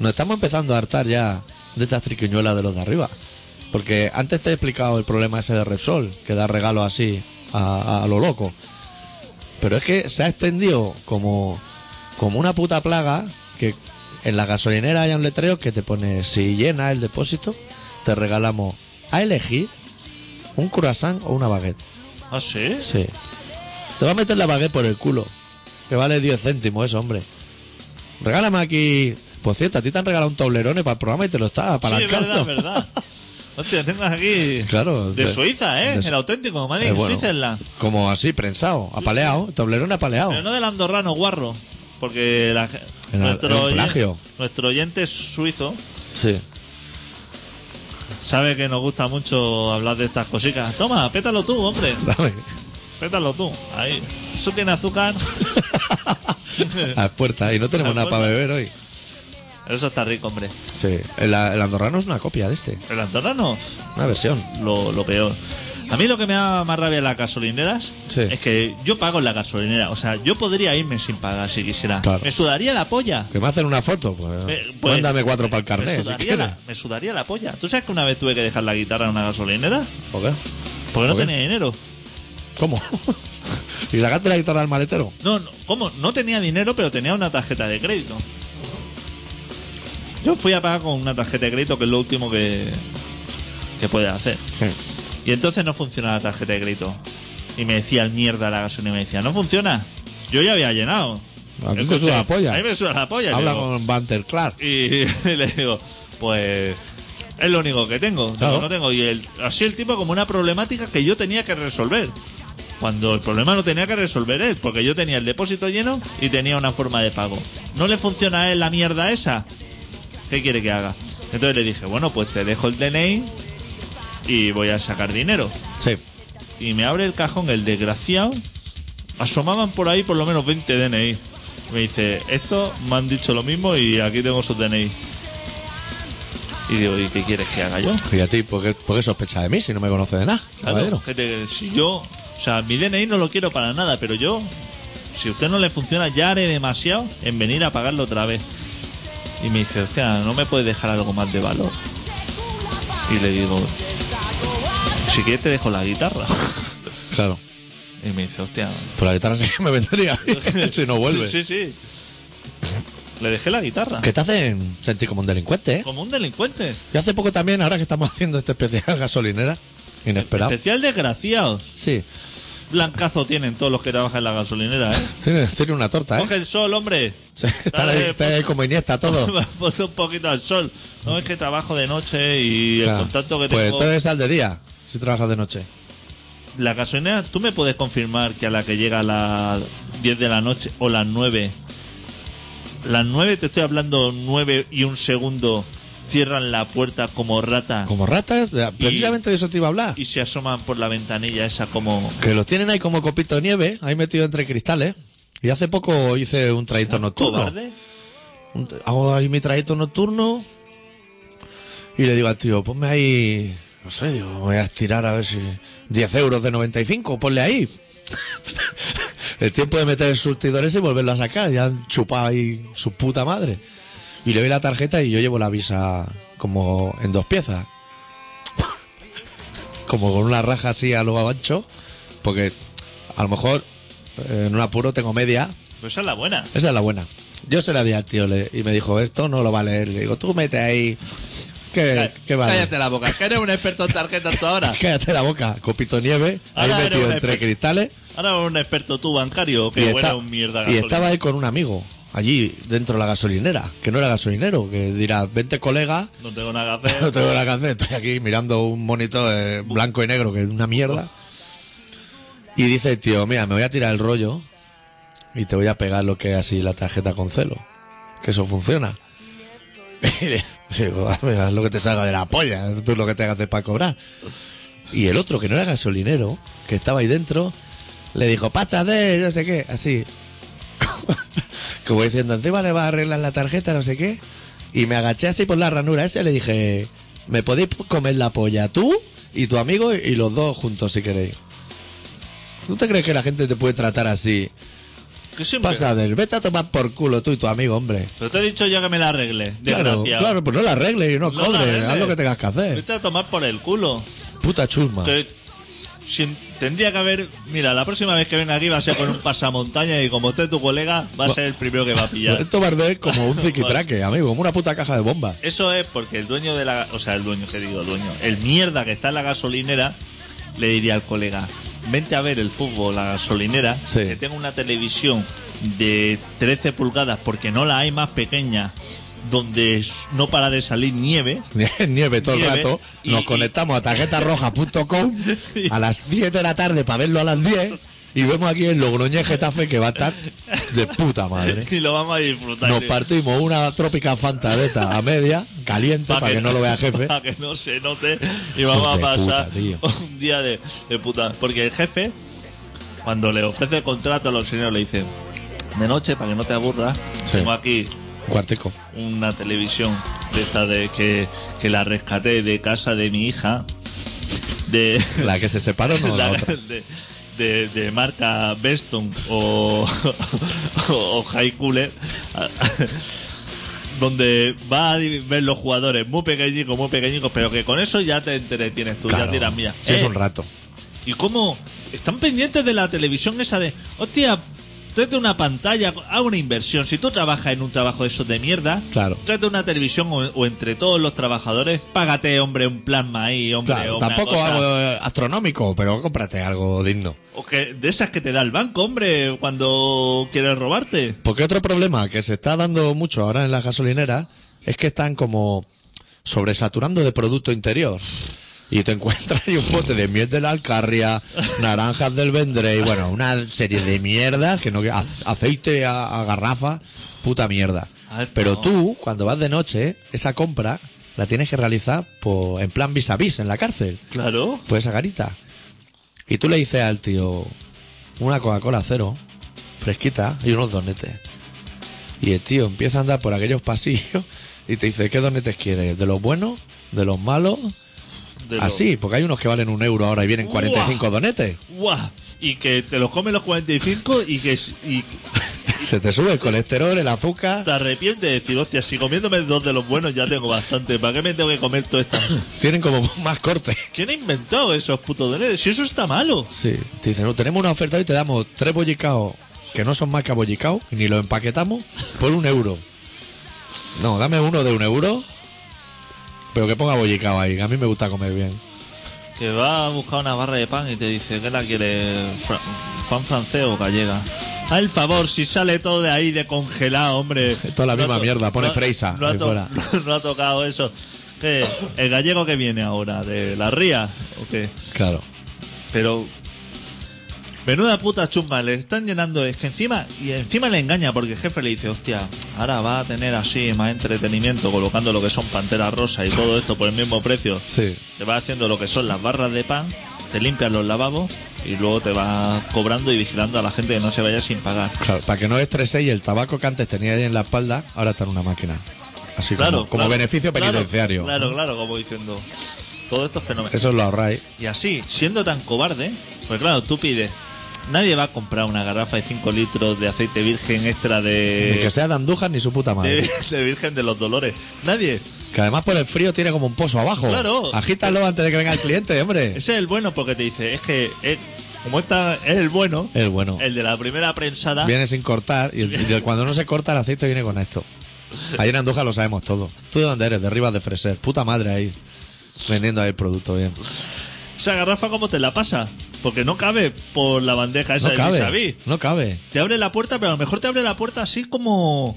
nos estamos empezando a hartar ya de estas triquiñuelas de los de arriba. Porque antes te he explicado el problema ese de Repsol, que da regalos así a, a lo loco. Pero es que se ha extendido como, como una puta plaga que en la gasolinera hay un letrero que te pone si llena el depósito, te regalamos a elegir un croissant o una baguette. ¿Ah, sí? Sí. Te va a meter la baguette por el culo. Que vale 10 céntimos eso, hombre. Regálame aquí. Por cierto, a ti te han regalado un toblerone para el programa y te lo está Sí, es apalancando. verdad, es verdad. <laughs> Hostia, tengo aquí. Claro. De Suiza, ¿eh? de- El auténtico, Eh, en bueno, Switzerland. Como así, prensado, apaleado. Toblerone apaleado. Pero no del andorrano guarro. Porque la, nuestro, oyente suizo Sí. sabe que nos gusta mucho hablar de estas cositas. Toma, pétalo tú, hombre. <laughs> Dame. Pétalo tú. Ahí. Eso tiene azúcar. <laughs> A las puertas. Y no tenemos nada para beber hoy. Eso está rico, hombre. Sí. El, el andorrano es una copia de este. El andorrano, Una versión. lo, lo peor. A mí lo que me da más rabia en las gasolineras Sí. es que yo pago en la gasolinera. O sea, yo podría irme sin pagar si quisiera. Claro. Me sudaría la polla. Que me hacen una foto. Pues, Eh, pues, mándame cuatro para el me carnet. si sudaría, quieres. la, me sudaría la polla. ¿Tú sabes que una vez tuve que dejar la guitarra en una gasolinera? ¿Por qué? Porque no tenía dinero. ¿Cómo? <laughs> ¿Y sacaste la guitarra al maletero? No, no, ¿cómo? No tenía dinero, pero tenía una tarjeta de crédito. Yo fui a pagar con una tarjeta de crédito, que es lo último que, que puedes hacer. Y entonces no funciona la tarjeta de crédito. Y me decía el mierda la gasolina, me decía, no funciona. Yo ya había llenado. A te Entonces, suda la polla. A mí me suda la polla. Habla digo. con Banter Clark. Y <laughs> le digo, pues es lo único que tengo. Digo, no tengo. Y el, así el tipo como una problemática que yo tenía que resolver. Cuando el problema no tenía que resolver él, porque yo tenía el depósito lleno y tenía una forma de pago. ¿No le funciona a él la mierda esa? ¿Qué quiere que haga? Entonces le dije, bueno, pues te dejo el DNI y voy a sacar dinero. Sí. Y me abre el cajón el desgraciado. Asomaban por ahí por lo menos 20 DNI. Me dice, esto me han dicho lo mismo y aquí tengo sus DNI. Y digo, ¿y qué quieres que haga yo? Y a ti, ¿por qué, por qué sospecha de mí si no me conoce de nada? Claro, que te- si yo, o sea, mi DNI no lo quiero para nada, pero yo, si a usted no le funciona, ya haré demasiado en venir a pagarlo otra vez. Y me dice, hostia, ¿no me puedes dejar algo más de valor? Y le digo, si quieres te dejo la guitarra. <laughs> Claro. Y me dice, hostia, Pues la guitarra sí que me vendría <laughs> si no vuelve. Sí, sí, sí. Le dejé la guitarra. Que te hacen sentir como un delincuente, ¿eh? Como un delincuente. Yo hace poco también, ahora que estamos haciendo este especial gasolinera, inesperado. Especial desgraciados. Sí, Blancazo tienen todos los que trabajan en la gasolinera, ¿eh? tiene, tiene una torta, ¿eh? Coge el sol, hombre. Está Dale, ahí, está ahí como Iniesta todo. <laughs> Ponte un poquito al sol. No es que trabajo de noche y el contacto que Pues tengo. entonces sal de día, si trabajas de noche. La gasolinera, ¿tú me puedes confirmar que a la que llega a las 10 de la noche o las 9? Las 9, te estoy hablando 9 y un segundo, cierran la puerta como rata Como ratas, precisamente de eso te iba a hablar. y se asoman por la ventanilla esa como... Que los tienen ahí como copito de nieve, ahí metido entre cristales. Y hace poco hice un trayecto nocturno. ¿Cobarde? Un- Hago ahí mi trayecto nocturno y le digo al tío, ponme ahí, no sé, digo, voy a estirar a ver si 10 euros de 95, ponle ahí. <laughs> El tiempo de meter el surtidor ese y volverlo a sacar, ya han chupado ahí su puta madre. Y le doy la tarjeta y yo llevo la visa como en dos piezas. Como con una raja así a lo ancho, porque a lo mejor eh, en un apuro tengo media Pues esa es la buena. esa es la buena. Yo se la di al tío le- y me dijo, esto no lo va a leer. Le digo, tú mete ahí. ¿Qué, qué vale? Cállate la boca, que eres un experto en tarjetas tú ahora. <laughs> Cállate la boca, copito nieve, ahí Ahora eres metido entre cristales. Ahora eres un experto tú bancario que y, está- un mierda y estaba ahí con un amigo, allí dentro de la gasolinera, que no era gasolinero, que dirá, vente colega, No tengo nada que <laughs> no hacer. tengo nada que hacer, estoy aquí mirando un monitor eh, blanco y negro, que es una mierda. Y dice tío, mira, me voy a tirar el rollo y te voy a pegar lo que es así la tarjeta con celo. Que eso funciona. <laughs> Y digo, "Ah, mira, es lo que te salga de la polla, tú es lo que te hagas para cobrar. Y el otro, que no era gasolinero, que estaba ahí dentro, le dijo, pásate, no sé qué, así. <laughs> Como diciendo, encima le va a arreglar la tarjeta, no sé qué. Y me agaché así por la ranura esa y le dije, ¿me podéis comer la polla tú y tu amigo y los dos juntos si queréis? ¿Tú te crees que la gente te puede tratar así? Que siempre. Pasa del, vete a tomar por culo tú y tu amigo, hombre. Pero te he dicho yo que me la arregle. Claro, claro, pues no la arregles y no, No arregles. haz lo que tengas que hacer. Vete a tomar por el culo. Puta chusma. Sin- tendría que haber. Mira, la próxima vez que venga aquí va a ser con un pasamontaña y como esté tu colega, va a ser el primero que va a pillar. Esto es como un ziquitraque, <laughs> amigo, como una puta caja de bombas. Eso es porque el dueño de la. O sea, el dueño, que digo, dueño. El mierda que está en la gasolinera le diría al colega: Vente a ver el fútbol, la gasolinera. Sí. Que tengo una televisión de 13 pulgadas porque no la hay más pequeña. Donde no para de salir nieve. <laughs> Nieve todo el rato. Nos y- conectamos a tarjetarroja.com <laughs> a las 7 de la tarde para verlo a las 10 y vemos aquí el Logroñez Getafe que va a estar de puta madre. <laughs> Y lo vamos a disfrutar. Nos partimos una trópica fantadeta a media, caliente, para que no lo vea jefe. Para que no se note. Y vamos a pasar puta, un día de, de puta. Porque el jefe, cuando le ofrece el contrato a los señores, le dice: De noche, para que no te aburras, Sí. tengo aquí Cuartico. una televisión de esta de que, que la rescaté de casa de mi hija. De. <laughs> La que se separó, no, <laughs> la la- otra. de, de- de marca Beston o, <laughs> o, o High Cooler donde va a ver los jugadores muy pequeñicos, muy pequeñicos, pero que con eso ya te entretienes tú, Claro. ya tiras mía. Sí, es Eh, un rato. y cómo están pendientes de la televisión esa de, hostia, tráete una pantalla, haz una inversión. Si tú trabajas en un trabajo de esos de mierda, Claro. tráete una televisión o, o entre todos los trabajadores, págate, hombre, un plasma ahí, hombre. Claro, una tampoco cosa. algo eh, astronómico, pero cómprate algo digno. O que de esas que te da el banco, hombre, cuando quieres robarte. Porque otro problema que se está dando mucho ahora en las gasolineras es que están como sobresaturando de producto interior. Y te encuentras ahí un bote de miel de la Alcarria, naranjas del Vendré y bueno, una serie de mierdas que no aceite a, a garrafa, puta mierda. Pero tú, cuando vas de noche, esa compra la tienes que realizar por, en plan vis a vis en la cárcel. Claro. Pues esa garita. Y tú le dices al tío una Coca-Cola cero, fresquita, y unos donetes. Y el tío empieza a andar por aquellos pasillos y te dice, ¿qué donetes quieres? ¿De los buenos? ¿De los malos? De lo- Así, porque hay unos que valen un euro ahora y vienen 45 donetes. ¡Guau! Y que te los comen los 45 y que y <laughs> Se te sube el colesterol, el azúcar. te arrepientes de decir, hostia, si comiéndome dos de los buenos ya tengo bastante. ¿Para qué me tengo que comer todas estas? <laughs> Tienen como más corte. ¿Quién ha inventado esos putos donetes? Si eso está malo. Sí, te dicen, no, tenemos una oferta y te damos tres bollicaos que no son más que bollicaos, ni los empaquetamos, por un euro. No, dame uno de un euro, pero que ponga bollicao ahí, que a mí me gusta comer bien. Que va a buscar una barra de pan y te dice, ¿qué la quiere? Fra- ¿Pan francés o gallega? A el favor, si sale todo de ahí de congelado, hombre. <laughs> Toda la No ha misma mierda, pone no Freisa No ha, ahí to- fuera. <laughs> no ha tocado eso. ¿Qué? ¿El gallego que viene ahora? ¿De la ría? ¿O qué? Claro. Pero. Menuda puta chumba, le están llenando. Es que encima. Y encima le engaña porque el jefe le dice, hostia, ahora va a tener así más entretenimiento colocando lo que son panteras rosas y todo esto por el mismo precio. Sí. Te va haciendo lo que son las barras de pan, te limpias los lavabos y luego te va cobrando y vigilando a la gente que no se vaya sin pagar. Claro, para que no estreséis el tabaco que antes tenía ahí en la espalda, ahora está en una máquina. Así como, Claro, como claro, beneficio penitenciario. Claro, claro, como diciendo. Todo esto es fenomenal. Eso lo ahorráis. Y así, siendo tan cobarde, pues claro, tú pides. Nadie va a comprar una garrafa de 5 litros de aceite virgen extra Ni de, que sea de Andújar ni su puta madre. de, de Virgen de los Dolores. Nadie. Que además por el frío tiene como un pozo abajo. Claro. Agítalo antes de que venga el cliente, hombre. <laughs> Ese es el bueno porque te dice, es que es- como esta es el bueno, El bueno. el de la primera prensada, Viene sin cortar y, el- y el- cuando no se corta el aceite viene con esto. Ahí en Andújar lo sabemos todo. ¿Tú de dónde eres? De Rivas de Freser. Puta madre ahí. Vendiendo ahí el producto bien. esa garrafa cómo te la pasa. Porque no cabe por la bandeja esa No de cabe. vis-a-vis. No cabe. Te abre la puerta, pero a lo mejor te abre la puerta así como.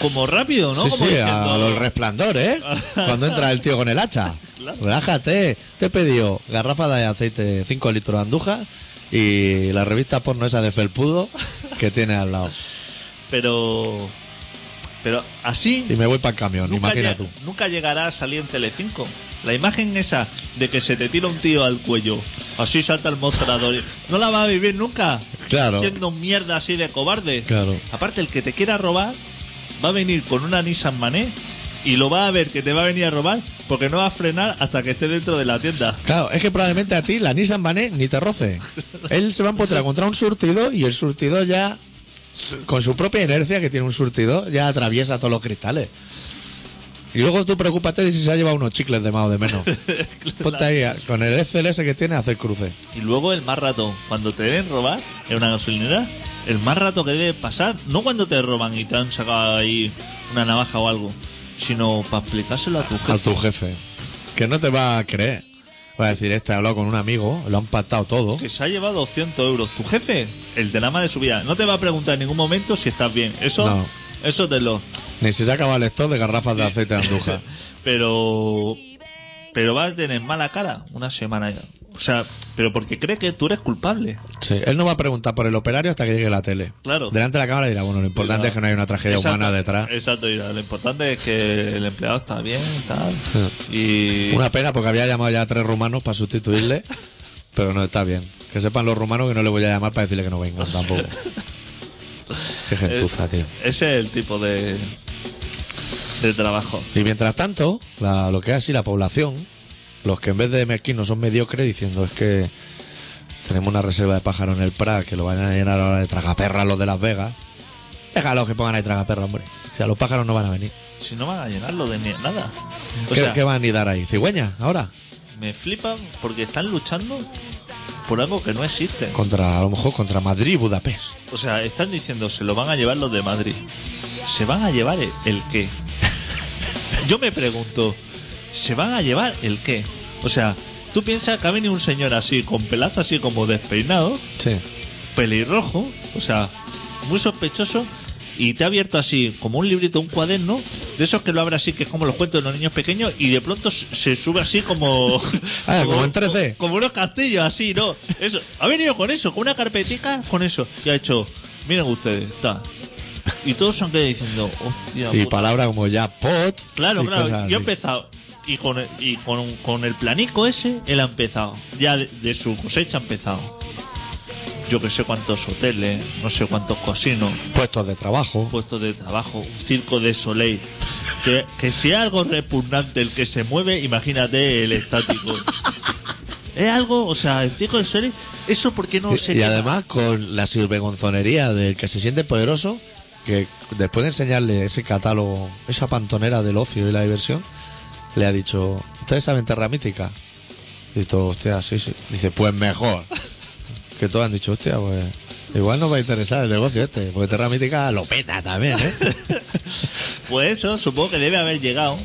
Como rápido, ¿no? Sí, como sí, diciendo- a los resplandores, ¿eh? <laughs> Cuando entra el tío con el hacha. Claro. Relájate. Te he pedido garrafa de aceite 5 litros de Andújar y la revista porno esa de Felpudo que tiene al lado. Pero. Pero así. Y me voy para el camión, imagina tú. nunca llegará a salir en Telecinco. La imagen esa de que se te tira un tío al cuello Así salta el mostrador. No la va a vivir nunca. Claro. Siendo mierda así de cobarde. Claro. Aparte, el que te quiera robar va a venir con una Nissan Mané y lo va a ver que te va a venir a robar porque no va a frenar hasta que esté dentro de la tienda. Claro, es que probablemente a ti la Nissan Bané ni te roce. Él se va a encontrar contra un surtido y el surtido ya, con su propia inercia que tiene un surtido, ya atraviesa todos los cristales. Y luego tú preocúpate de si se ha llevado unos chicles de más o de menos. <laughs> Ponte ahí a- con el SLS que tiene a hacer cruce. Y luego el más rato, cuando te deben robar en una gasolinera, el más rato que debe pasar, no cuando te roban y te han sacado ahí una navaja o algo, sino para explicárselo a tu jefe. A tu jefe. Que no te va a creer. Va a decir, este ha hablado con un amigo, lo han pactado todo. Que se ha llevado 200 euros. Tu jefe, el más de su vida, no te va a preguntar en ningún momento si estás bien. Eso, No. eso te lo. Ni si se acaba el stock de garrafas de aceite de Andújar. <laughs> Pero. Pero vas a tener mala cara una semana ya. O sea, pero porque cree que tú eres culpable. Sí, él no va a preguntar por el operario hasta que llegue la tele. Claro. Delante de la cámara dirá, bueno, lo importante es que no hay una tragedia Exacto, humana detrás. Exacto, mira, lo importante es que el empleado está bien y tal. Y. Una pena porque había llamado ya a tres rumanos para sustituirle, <laughs> pero no está bien. Que sepan los rumanos que no le voy a llamar para decirle que no vengan tampoco. <laughs> Qué gentuza, tío. Ese es el tipo de. De trabajo. Y mientras tanto, la- lo que es así la población, los que en vez de mezquinos son mediocres diciendo es que tenemos una reserva de pájaros en el Prat que lo vayan a llenar ahora de tragaperras los de Las Vegas. Déjalos que pongan ahí tragaperras, hombre. O sea, los pájaros no van a venir. Si no van a llenarlo de nada. O ¿Qué, sea, qué van a anidar ahí? ¿Cigüeña ahora? me flipan porque están luchando por algo que no existe. Contra, a lo mejor contra Madrid y Budapest. O sea, están diciendo se lo van a llevar los de Madrid. ¿Se van a llevar el, el qué? Yo me pregunto, ¿se van a llevar el qué? O sea, tú piensas que ha venido un señor así, con pelazo así como despeinado, Sí. pelirrojo, o sea, muy sospechoso, y te ha abierto así como un librito, un cuaderno, de esos que lo abre así, que es como los cuentos de los niños pequeños, y de pronto se se sube así como. <laughs> Ah, como en 3D. Como, unos castillos así, ¿no? Eso. Ha venido con eso, con una carpetica, con eso. Y ha hecho, miren ustedes, está. Y todos se han quedado diciendo, hostia. Y puta". palabras como ya pot. Claro, y claro. Yo he empezado. Y con el, y con, con el planico ese, él ha empezado. Ya de, de su cosecha ha empezado. Yo que sé cuántos hoteles, no sé cuántos casinos, Puestos de trabajo. puestos de trabajo, circo de Soleil. Que, que si es algo repugnante el que se mueve, imagínate el estático. <laughs> es algo, o sea, el circo de Soleil, eso porque no se y queda? además con la sirvegonzonería del que se siente poderoso, que después de enseñarle ese catálogo, esa pantonera del ocio y la diversión, le ha dicho, ¿ustedes saben Terra Mítica? Y todo, hostia, sí, sí. Dice, pues mejor. <laughs> que todos han dicho, hostia, pues igual nos va a interesar el negocio este, porque Terra Mítica lo peta también, ¿eh? <laughs> Pues eso, supongo que debe haber llegado.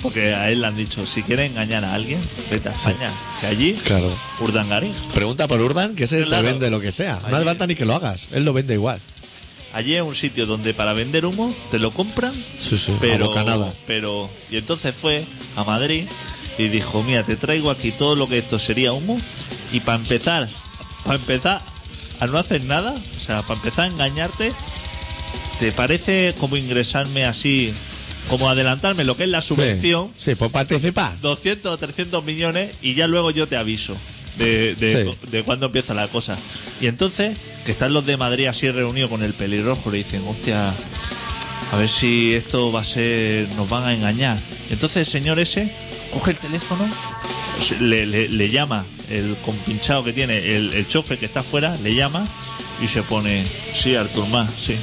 Porque a él le han dicho, si quieres engañar a alguien, vete a España. Que allí, claro. Urdangarín. Pregunta por Urdan, que ese Claro. te vende lo que sea. No hace falta ni que lo hagas, él lo vende igual. Allí es un sitio donde para vender humo te lo compran, Sí, sí, a pero, bocanada. pero y entonces fue a Madrid y dijo, mira, te traigo aquí todo lo que esto sería humo y para empezar, para empezar a no hacer nada, o sea, para empezar a engañarte, ¿te parece como ingresarme así, como adelantarme lo que es la subvención? Sí, sí, pues participar. 200 o 300 millones y ya luego yo te aviso de, de, Sí. de cuándo empieza la cosa. Y entonces, que están los de Madrid así reunidos con el pelirrojo, le dicen, hostia, a ver si esto va a ser, nos van a engañar. Entonces el señor ese coge el teléfono, le, le- le llama el compinchado que tiene, el, el chofer que está afuera, le llama y se pone, sí, Artur más, sí.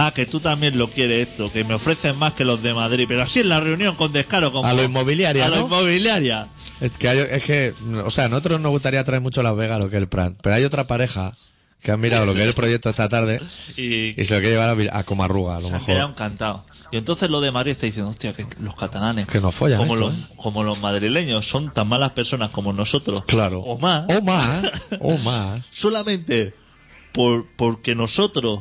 Ah, que tú también lo quieres esto, que me ofrecen más que los de Madrid, pero así en la reunión con descaro como A lo inmobiliaria, a lo ¿no? inmobiliaria. Es que, hay- es que, o sea, a nosotros nos gustaría traer mucho Las Vegas lo que es el Prat, pero hay otra pareja que han mirado lo que es el proyecto esta tarde Y y se lo quiere llevar a, Comarruga, a lo se mejor. encantados. Y entonces lo de Madrid está diciendo, hostia, que los catalanes, Que nos follan como, esto, los, ¿eh? como los madrileños, son tan malas personas como nosotros. Claro. O más. O más. O <laughs> más. Solamente por, porque nosotros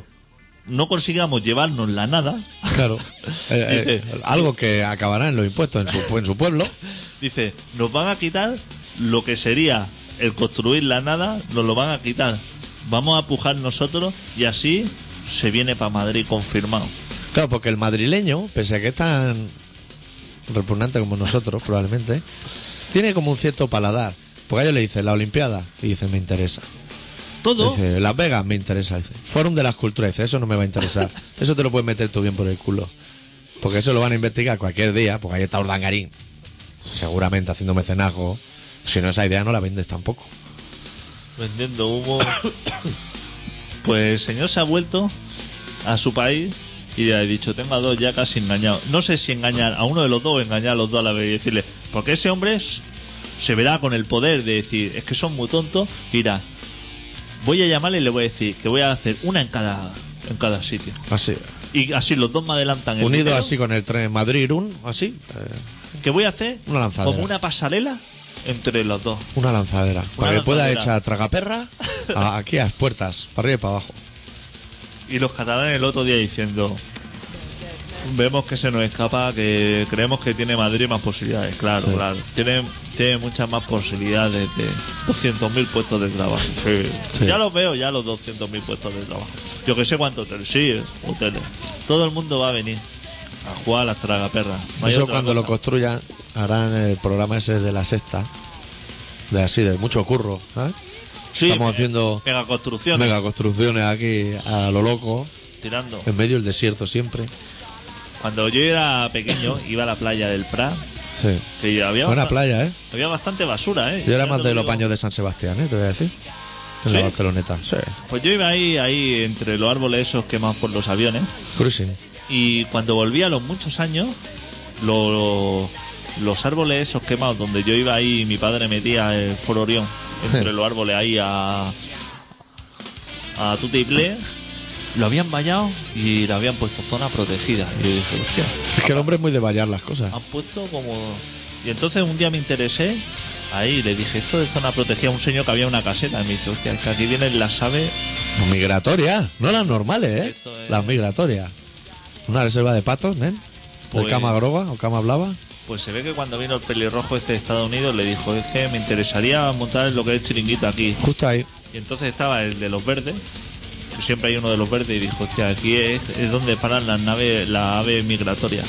no consigamos llevarnos la nada, Claro. <laughs> Eh, eh, algo que acabará en los impuestos en su, en su pueblo. <laughs> dice, nos van a quitar lo que sería el construir la nada, nos lo van a quitar. Vamos a pujar nosotros y así se viene para Madrid confirmado. Claro, porque el madrileño, pese a que es tan repugnante como nosotros, probablemente, tiene como un cierto paladar. Porque a ellos le dicen la Olimpiada y dicen me interesa. Todo. Dice, Las Vegas me interesa. Dice, Fórum de las Culturas. Dice, eso no me va a interesar. <laughs> Eso te lo puedes meter tú bien por el culo. Porque eso lo van a investigar cualquier día. Porque ahí está Urdangarín. Seguramente haciendo mecenazgo. Si no, esa idea no la vendes tampoco. Vendiendo humo. <coughs> Pues el señor se ha vuelto a su país y le ha dicho, tengo a dos ya casi engañados. No sé si engañar a uno de los dos o engañar a los dos a la vez y decirle, porque ese hombre es- se verá con el poder de decir, es que son muy tontos, y dirá, voy a llamarle y le voy a decir que voy a hacer una en cada, en cada sitio. Así. Y así los dos me adelantan el Unido dinero, así con el tren Madrid-Irún. Así. eh, que voy a hacer Una lanzadera. como una pasarela entre los dos. una lanzadera. para que pueda echar tragaperra a- <laughs> aquí a las puertas. Para arriba y para abajo. Y los catalanes el otro día diciendo, vemos que se nos escapa, que creemos que tiene Madrid más posibilidades. Claro, Sí. claro. Tiene, tiene muchas más posibilidades de 200.000 puestos de trabajo. Sí. Sí. Ya los veo, ya los 200.000 puestos de trabajo. Yo que sé cuántos hoteles. Sí, eh, hoteles. Todo el mundo va a venir a jugar a las tragaperras. No Eso cuando lo construyan harán el programa ese de la sexta. De así, de mucho curro. ¿sabes? Sí, Estamos haciendo mega construcciones. mega construcciones aquí a lo loco. Tirando. En medio del desierto siempre. Cuando yo era pequeño, iba a la playa del Prat. Sí. Que había, Buena playa, ¿eh? había bastante basura, ¿eh? Yo era más de lo los baños de San Sebastián, ¿eh? Te voy a decir. En ¿Sí? la Barceloneta. Sí. Pues yo iba ahí, ahí entre los árboles esos quemados por los aviones. Cruising. Y cuando volví a los muchos años, lo- los árboles esos quemados donde yo iba ahí, mi padre metía el foro Orión entre Sí. los árboles ahí a. a Tutti Ple, lo habían vallado y le habían puesto zona protegida. Y yo dije, hostia, Es que el hombre es muy de vallar las cosas. han puesto como. Y entonces un día me interesé. Ahí le dije, esto de zona protegida, a un señor que había una caseta. Y me dice, hostia, es que aquí vienen las aves migratorias, no las normales, ¿eh? Es- Las migratorias. Una reserva de patos. ¿De Pues- cama groga o cama blava? Pues se ve que cuando vino el pelirrojo este de Estados Unidos le dijo, es que me interesaría montar lo que es chiringuito aquí. Justo ahí. Y entonces estaba el de los verdes, que siempre hay uno de los verdes, y dijo, hostia, aquí es, es donde paran las naves, las aves migratorias.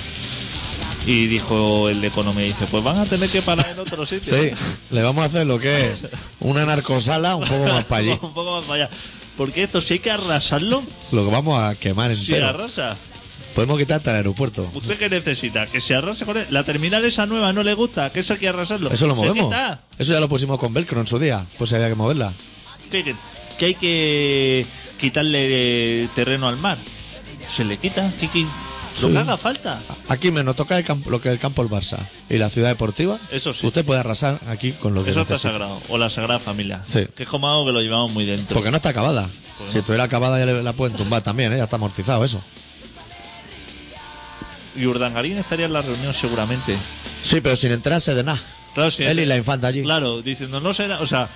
Y dijo el de economía, dice, pues van a tener que parar en otro sitio. Sí, le vamos a hacer lo que es una narcosala un poco más para allí. <laughs> Un poco más para allá. Porque esto, si hay que arrasarlo, Lo que vamos a quemar entero. arrasa. Podemos quitar hasta el aeropuerto. ¿Usted qué necesita? ¿Que se arrase con él? ¿La terminal esa nueva no le gusta? ¿Que eso hay que arrasarlo? Eso lo Se movemos. quita. Eso ya lo pusimos con Velcro en su día. Pues había que moverla. que, que- que hay que quitarle eh, terreno al mar. Se le quita, que- lo Sí. que haga falta. Aquí me nos toca el campo, lo que es el campo del Barça y la ciudad deportiva. Eso sí. Usted puede arrasar aquí con lo que Eso está necesite. sagrado. O la Sagrada Familia. Sí. Que es como algo que lo llevamos muy dentro. Porque no está acabada. Pues si estuviera acabada ya le- la pueden tumbar también, ¿eh? Ya está amortizado eso. Y Urdangarín estaría en la reunión seguramente. Sí, pero sin enterarse de nada. Claro, sí. Él y la infanta allí. Claro, diciendo, no será. O sea,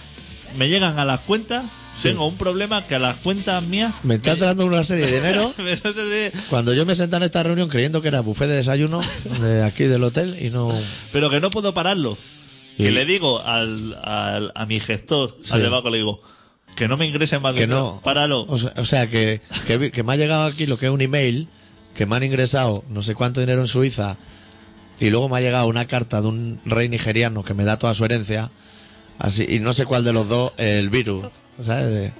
me llegan a las cuentas. Sí. Tengo un problema que a las cuentas mías. Me está entrando una serie de dinero. <laughs> Cuando yo me senté en esta reunión creyendo que era buffet de desayuno de aquí del hotel y no. pero que no puedo pararlo. Y- Que le digo al, al- a mi gestor, Sí. al de banco, le digo, que no me ingresen más Que dinero. no. Páralo. O sea, o sea, que, que me ha llegado aquí lo que es un email, que me han ingresado no sé cuánto dinero en Suiza, y luego me ha llegado una carta de un rey nigeriano que me da toda su herencia, así, y no sé cuál de los dos el virus. ¿sabes? De-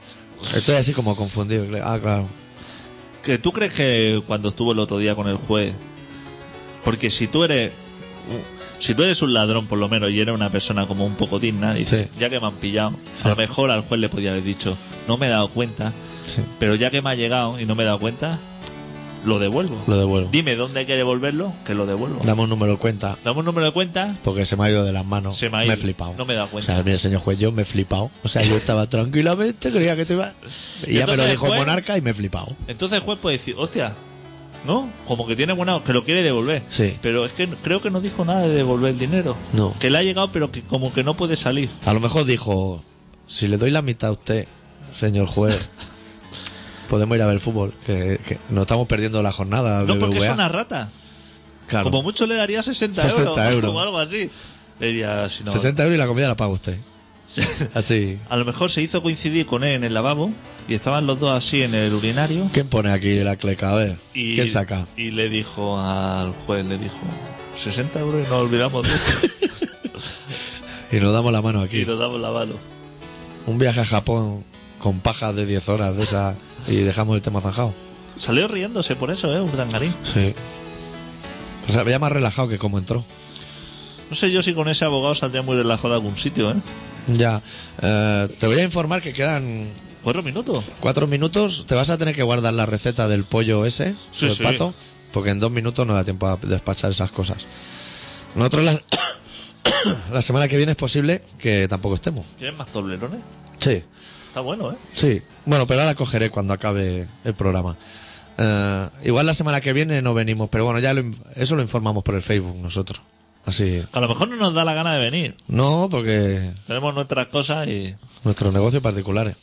estoy así como confundido. Ah, claro. que tú crees que cuando estuvo el otro día con el juez, porque si tú eres si tú eres un ladrón por lo menos y eres una persona como un poco digna, dices, Sí. ya que me han pillado, Sí. a lo mejor al juez le podía haber dicho, no me he dado cuenta, Sí, pero ya que me ha llegado y no me he dado cuenta, lo devuelvo. lo devuelvo. Dime dónde hay que devolverlo, que lo devuelvo. Dame un número de cuenta, Dame un número de cuenta, porque se me ha ido de las manos. Se me ha he ido. flipado. No me he dado O cuenta. sea, mire, señor juez, yo me he flipado. O sea, yo estaba tranquilamente, creía que te iba. Y ya me lo dijo juez? monarca y me he flipado. entonces el juez puede decir, hostia, ¿no? Como que tiene buena, que lo quiere devolver. Sí. Pero es que creo que no dijo nada de devolver el dinero. No. Que le ha llegado, pero que como que no puede salir. A lo mejor dijo, si le doy la mitad a usted, señor juez, <laughs> podemos ir a ver fútbol, que, que nos estamos perdiendo la jornada. No, porque es una rata. Claro. Como mucho le daría 60, 60 euros. o algo así. Le diría, si no. 60 euros y la comida la paga usted. <laughs> Así. A lo mejor se hizo coincidir con él en el lavabo y estaban los dos así en el urinario. ¿Quién pone aquí la cleca? A ver. Y, ¿Quién saca? Y le dijo al juez, le dijo, 60 euros y nos olvidamos de esto. <laughs> Y nos damos la mano Y aquí. nos damos la mano. Un viaje a Japón con pajas de 10 horas de esa y dejamos el tema zanjado. Salió riéndose por eso, ¿eh? Urdangarín. Sí. O sea, veía más relajado que como entró. No sé yo si con ese abogado saldría muy relajado de algún sitio, ¿eh? Ya. Eh, te voy a informar que quedan Cuatro minutos. cuatro minutos. Te vas a tener que guardar la receta del pollo ese, Sí, del sí. pato, porque en dos minutos no da tiempo a despachar esas cosas. Nosotros la, <coughs> la semana que viene es posible que tampoco estemos. ¿Quieres más toblerones? Sí, Está bueno, ¿eh? sí. Bueno, pero ahora cogeré cuando acabe el programa. Eh, igual la semana que viene no venimos, pero bueno, ya lo eso lo informamos por el Facebook nosotros. Así. A lo mejor no nos da la gana de venir. No, porque Tenemos nuestras cosas y... nuestros negocios particulares.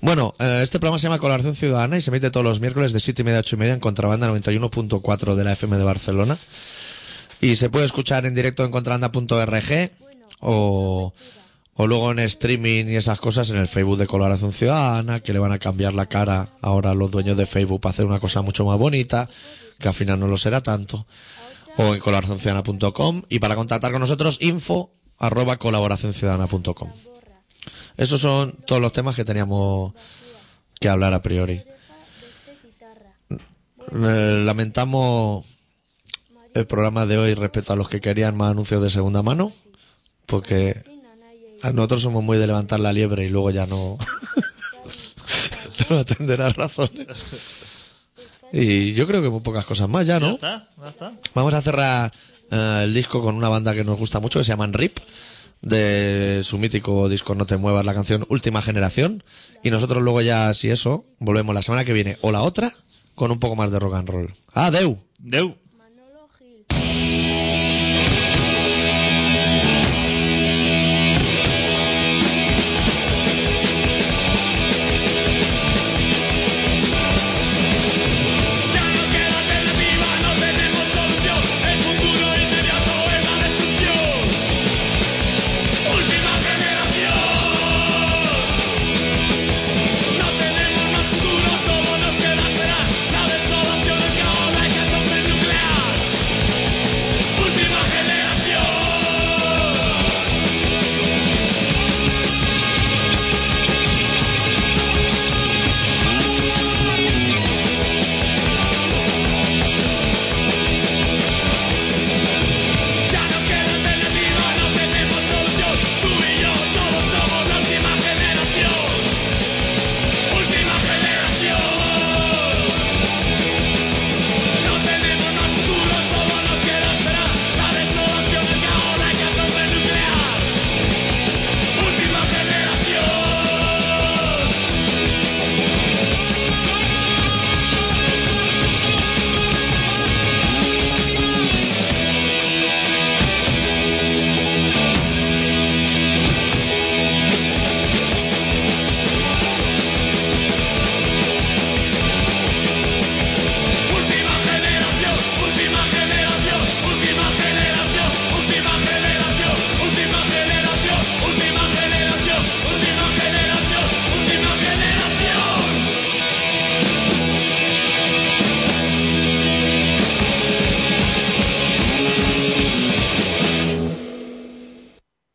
Bueno, eh, este programa se llama Colaboración Ciudadana y se emite todos los miércoles de 7 y media a 8 y media en Contrabanda 91.4 de la FM de Barcelona. Y se puede escuchar en directo en contrabanda.org o, o luego en streaming y esas cosas en el Facebook de Colaboración Ciudadana, que le van a cambiar la cara ahora a los dueños de Facebook para hacer una cosa mucho más bonita, que al final no lo será tanto. O en colaboracionciudadana.com y para contactar con nosotros info arroba. Esos son todos los temas que teníamos que hablar a priori. Eh, lamentamos el programa de hoy respecto a los que querían más anuncios de segunda mano, porque nosotros somos muy de levantar la liebre y luego ya no, <laughs> no atenderá razones. Y yo creo que muy pocas cosas más ya, Ya ¿no? está, ya está. Vamos a cerrar eh, el disco con una banda que nos gusta mucho, que se llaman RIP, de su mítico disco No te muevas, la canción Última Generación. Y nosotros luego ya, si eso, volvemos la semana que viene o la otra con un poco más de rock and roll. ¡Adeu! Deu.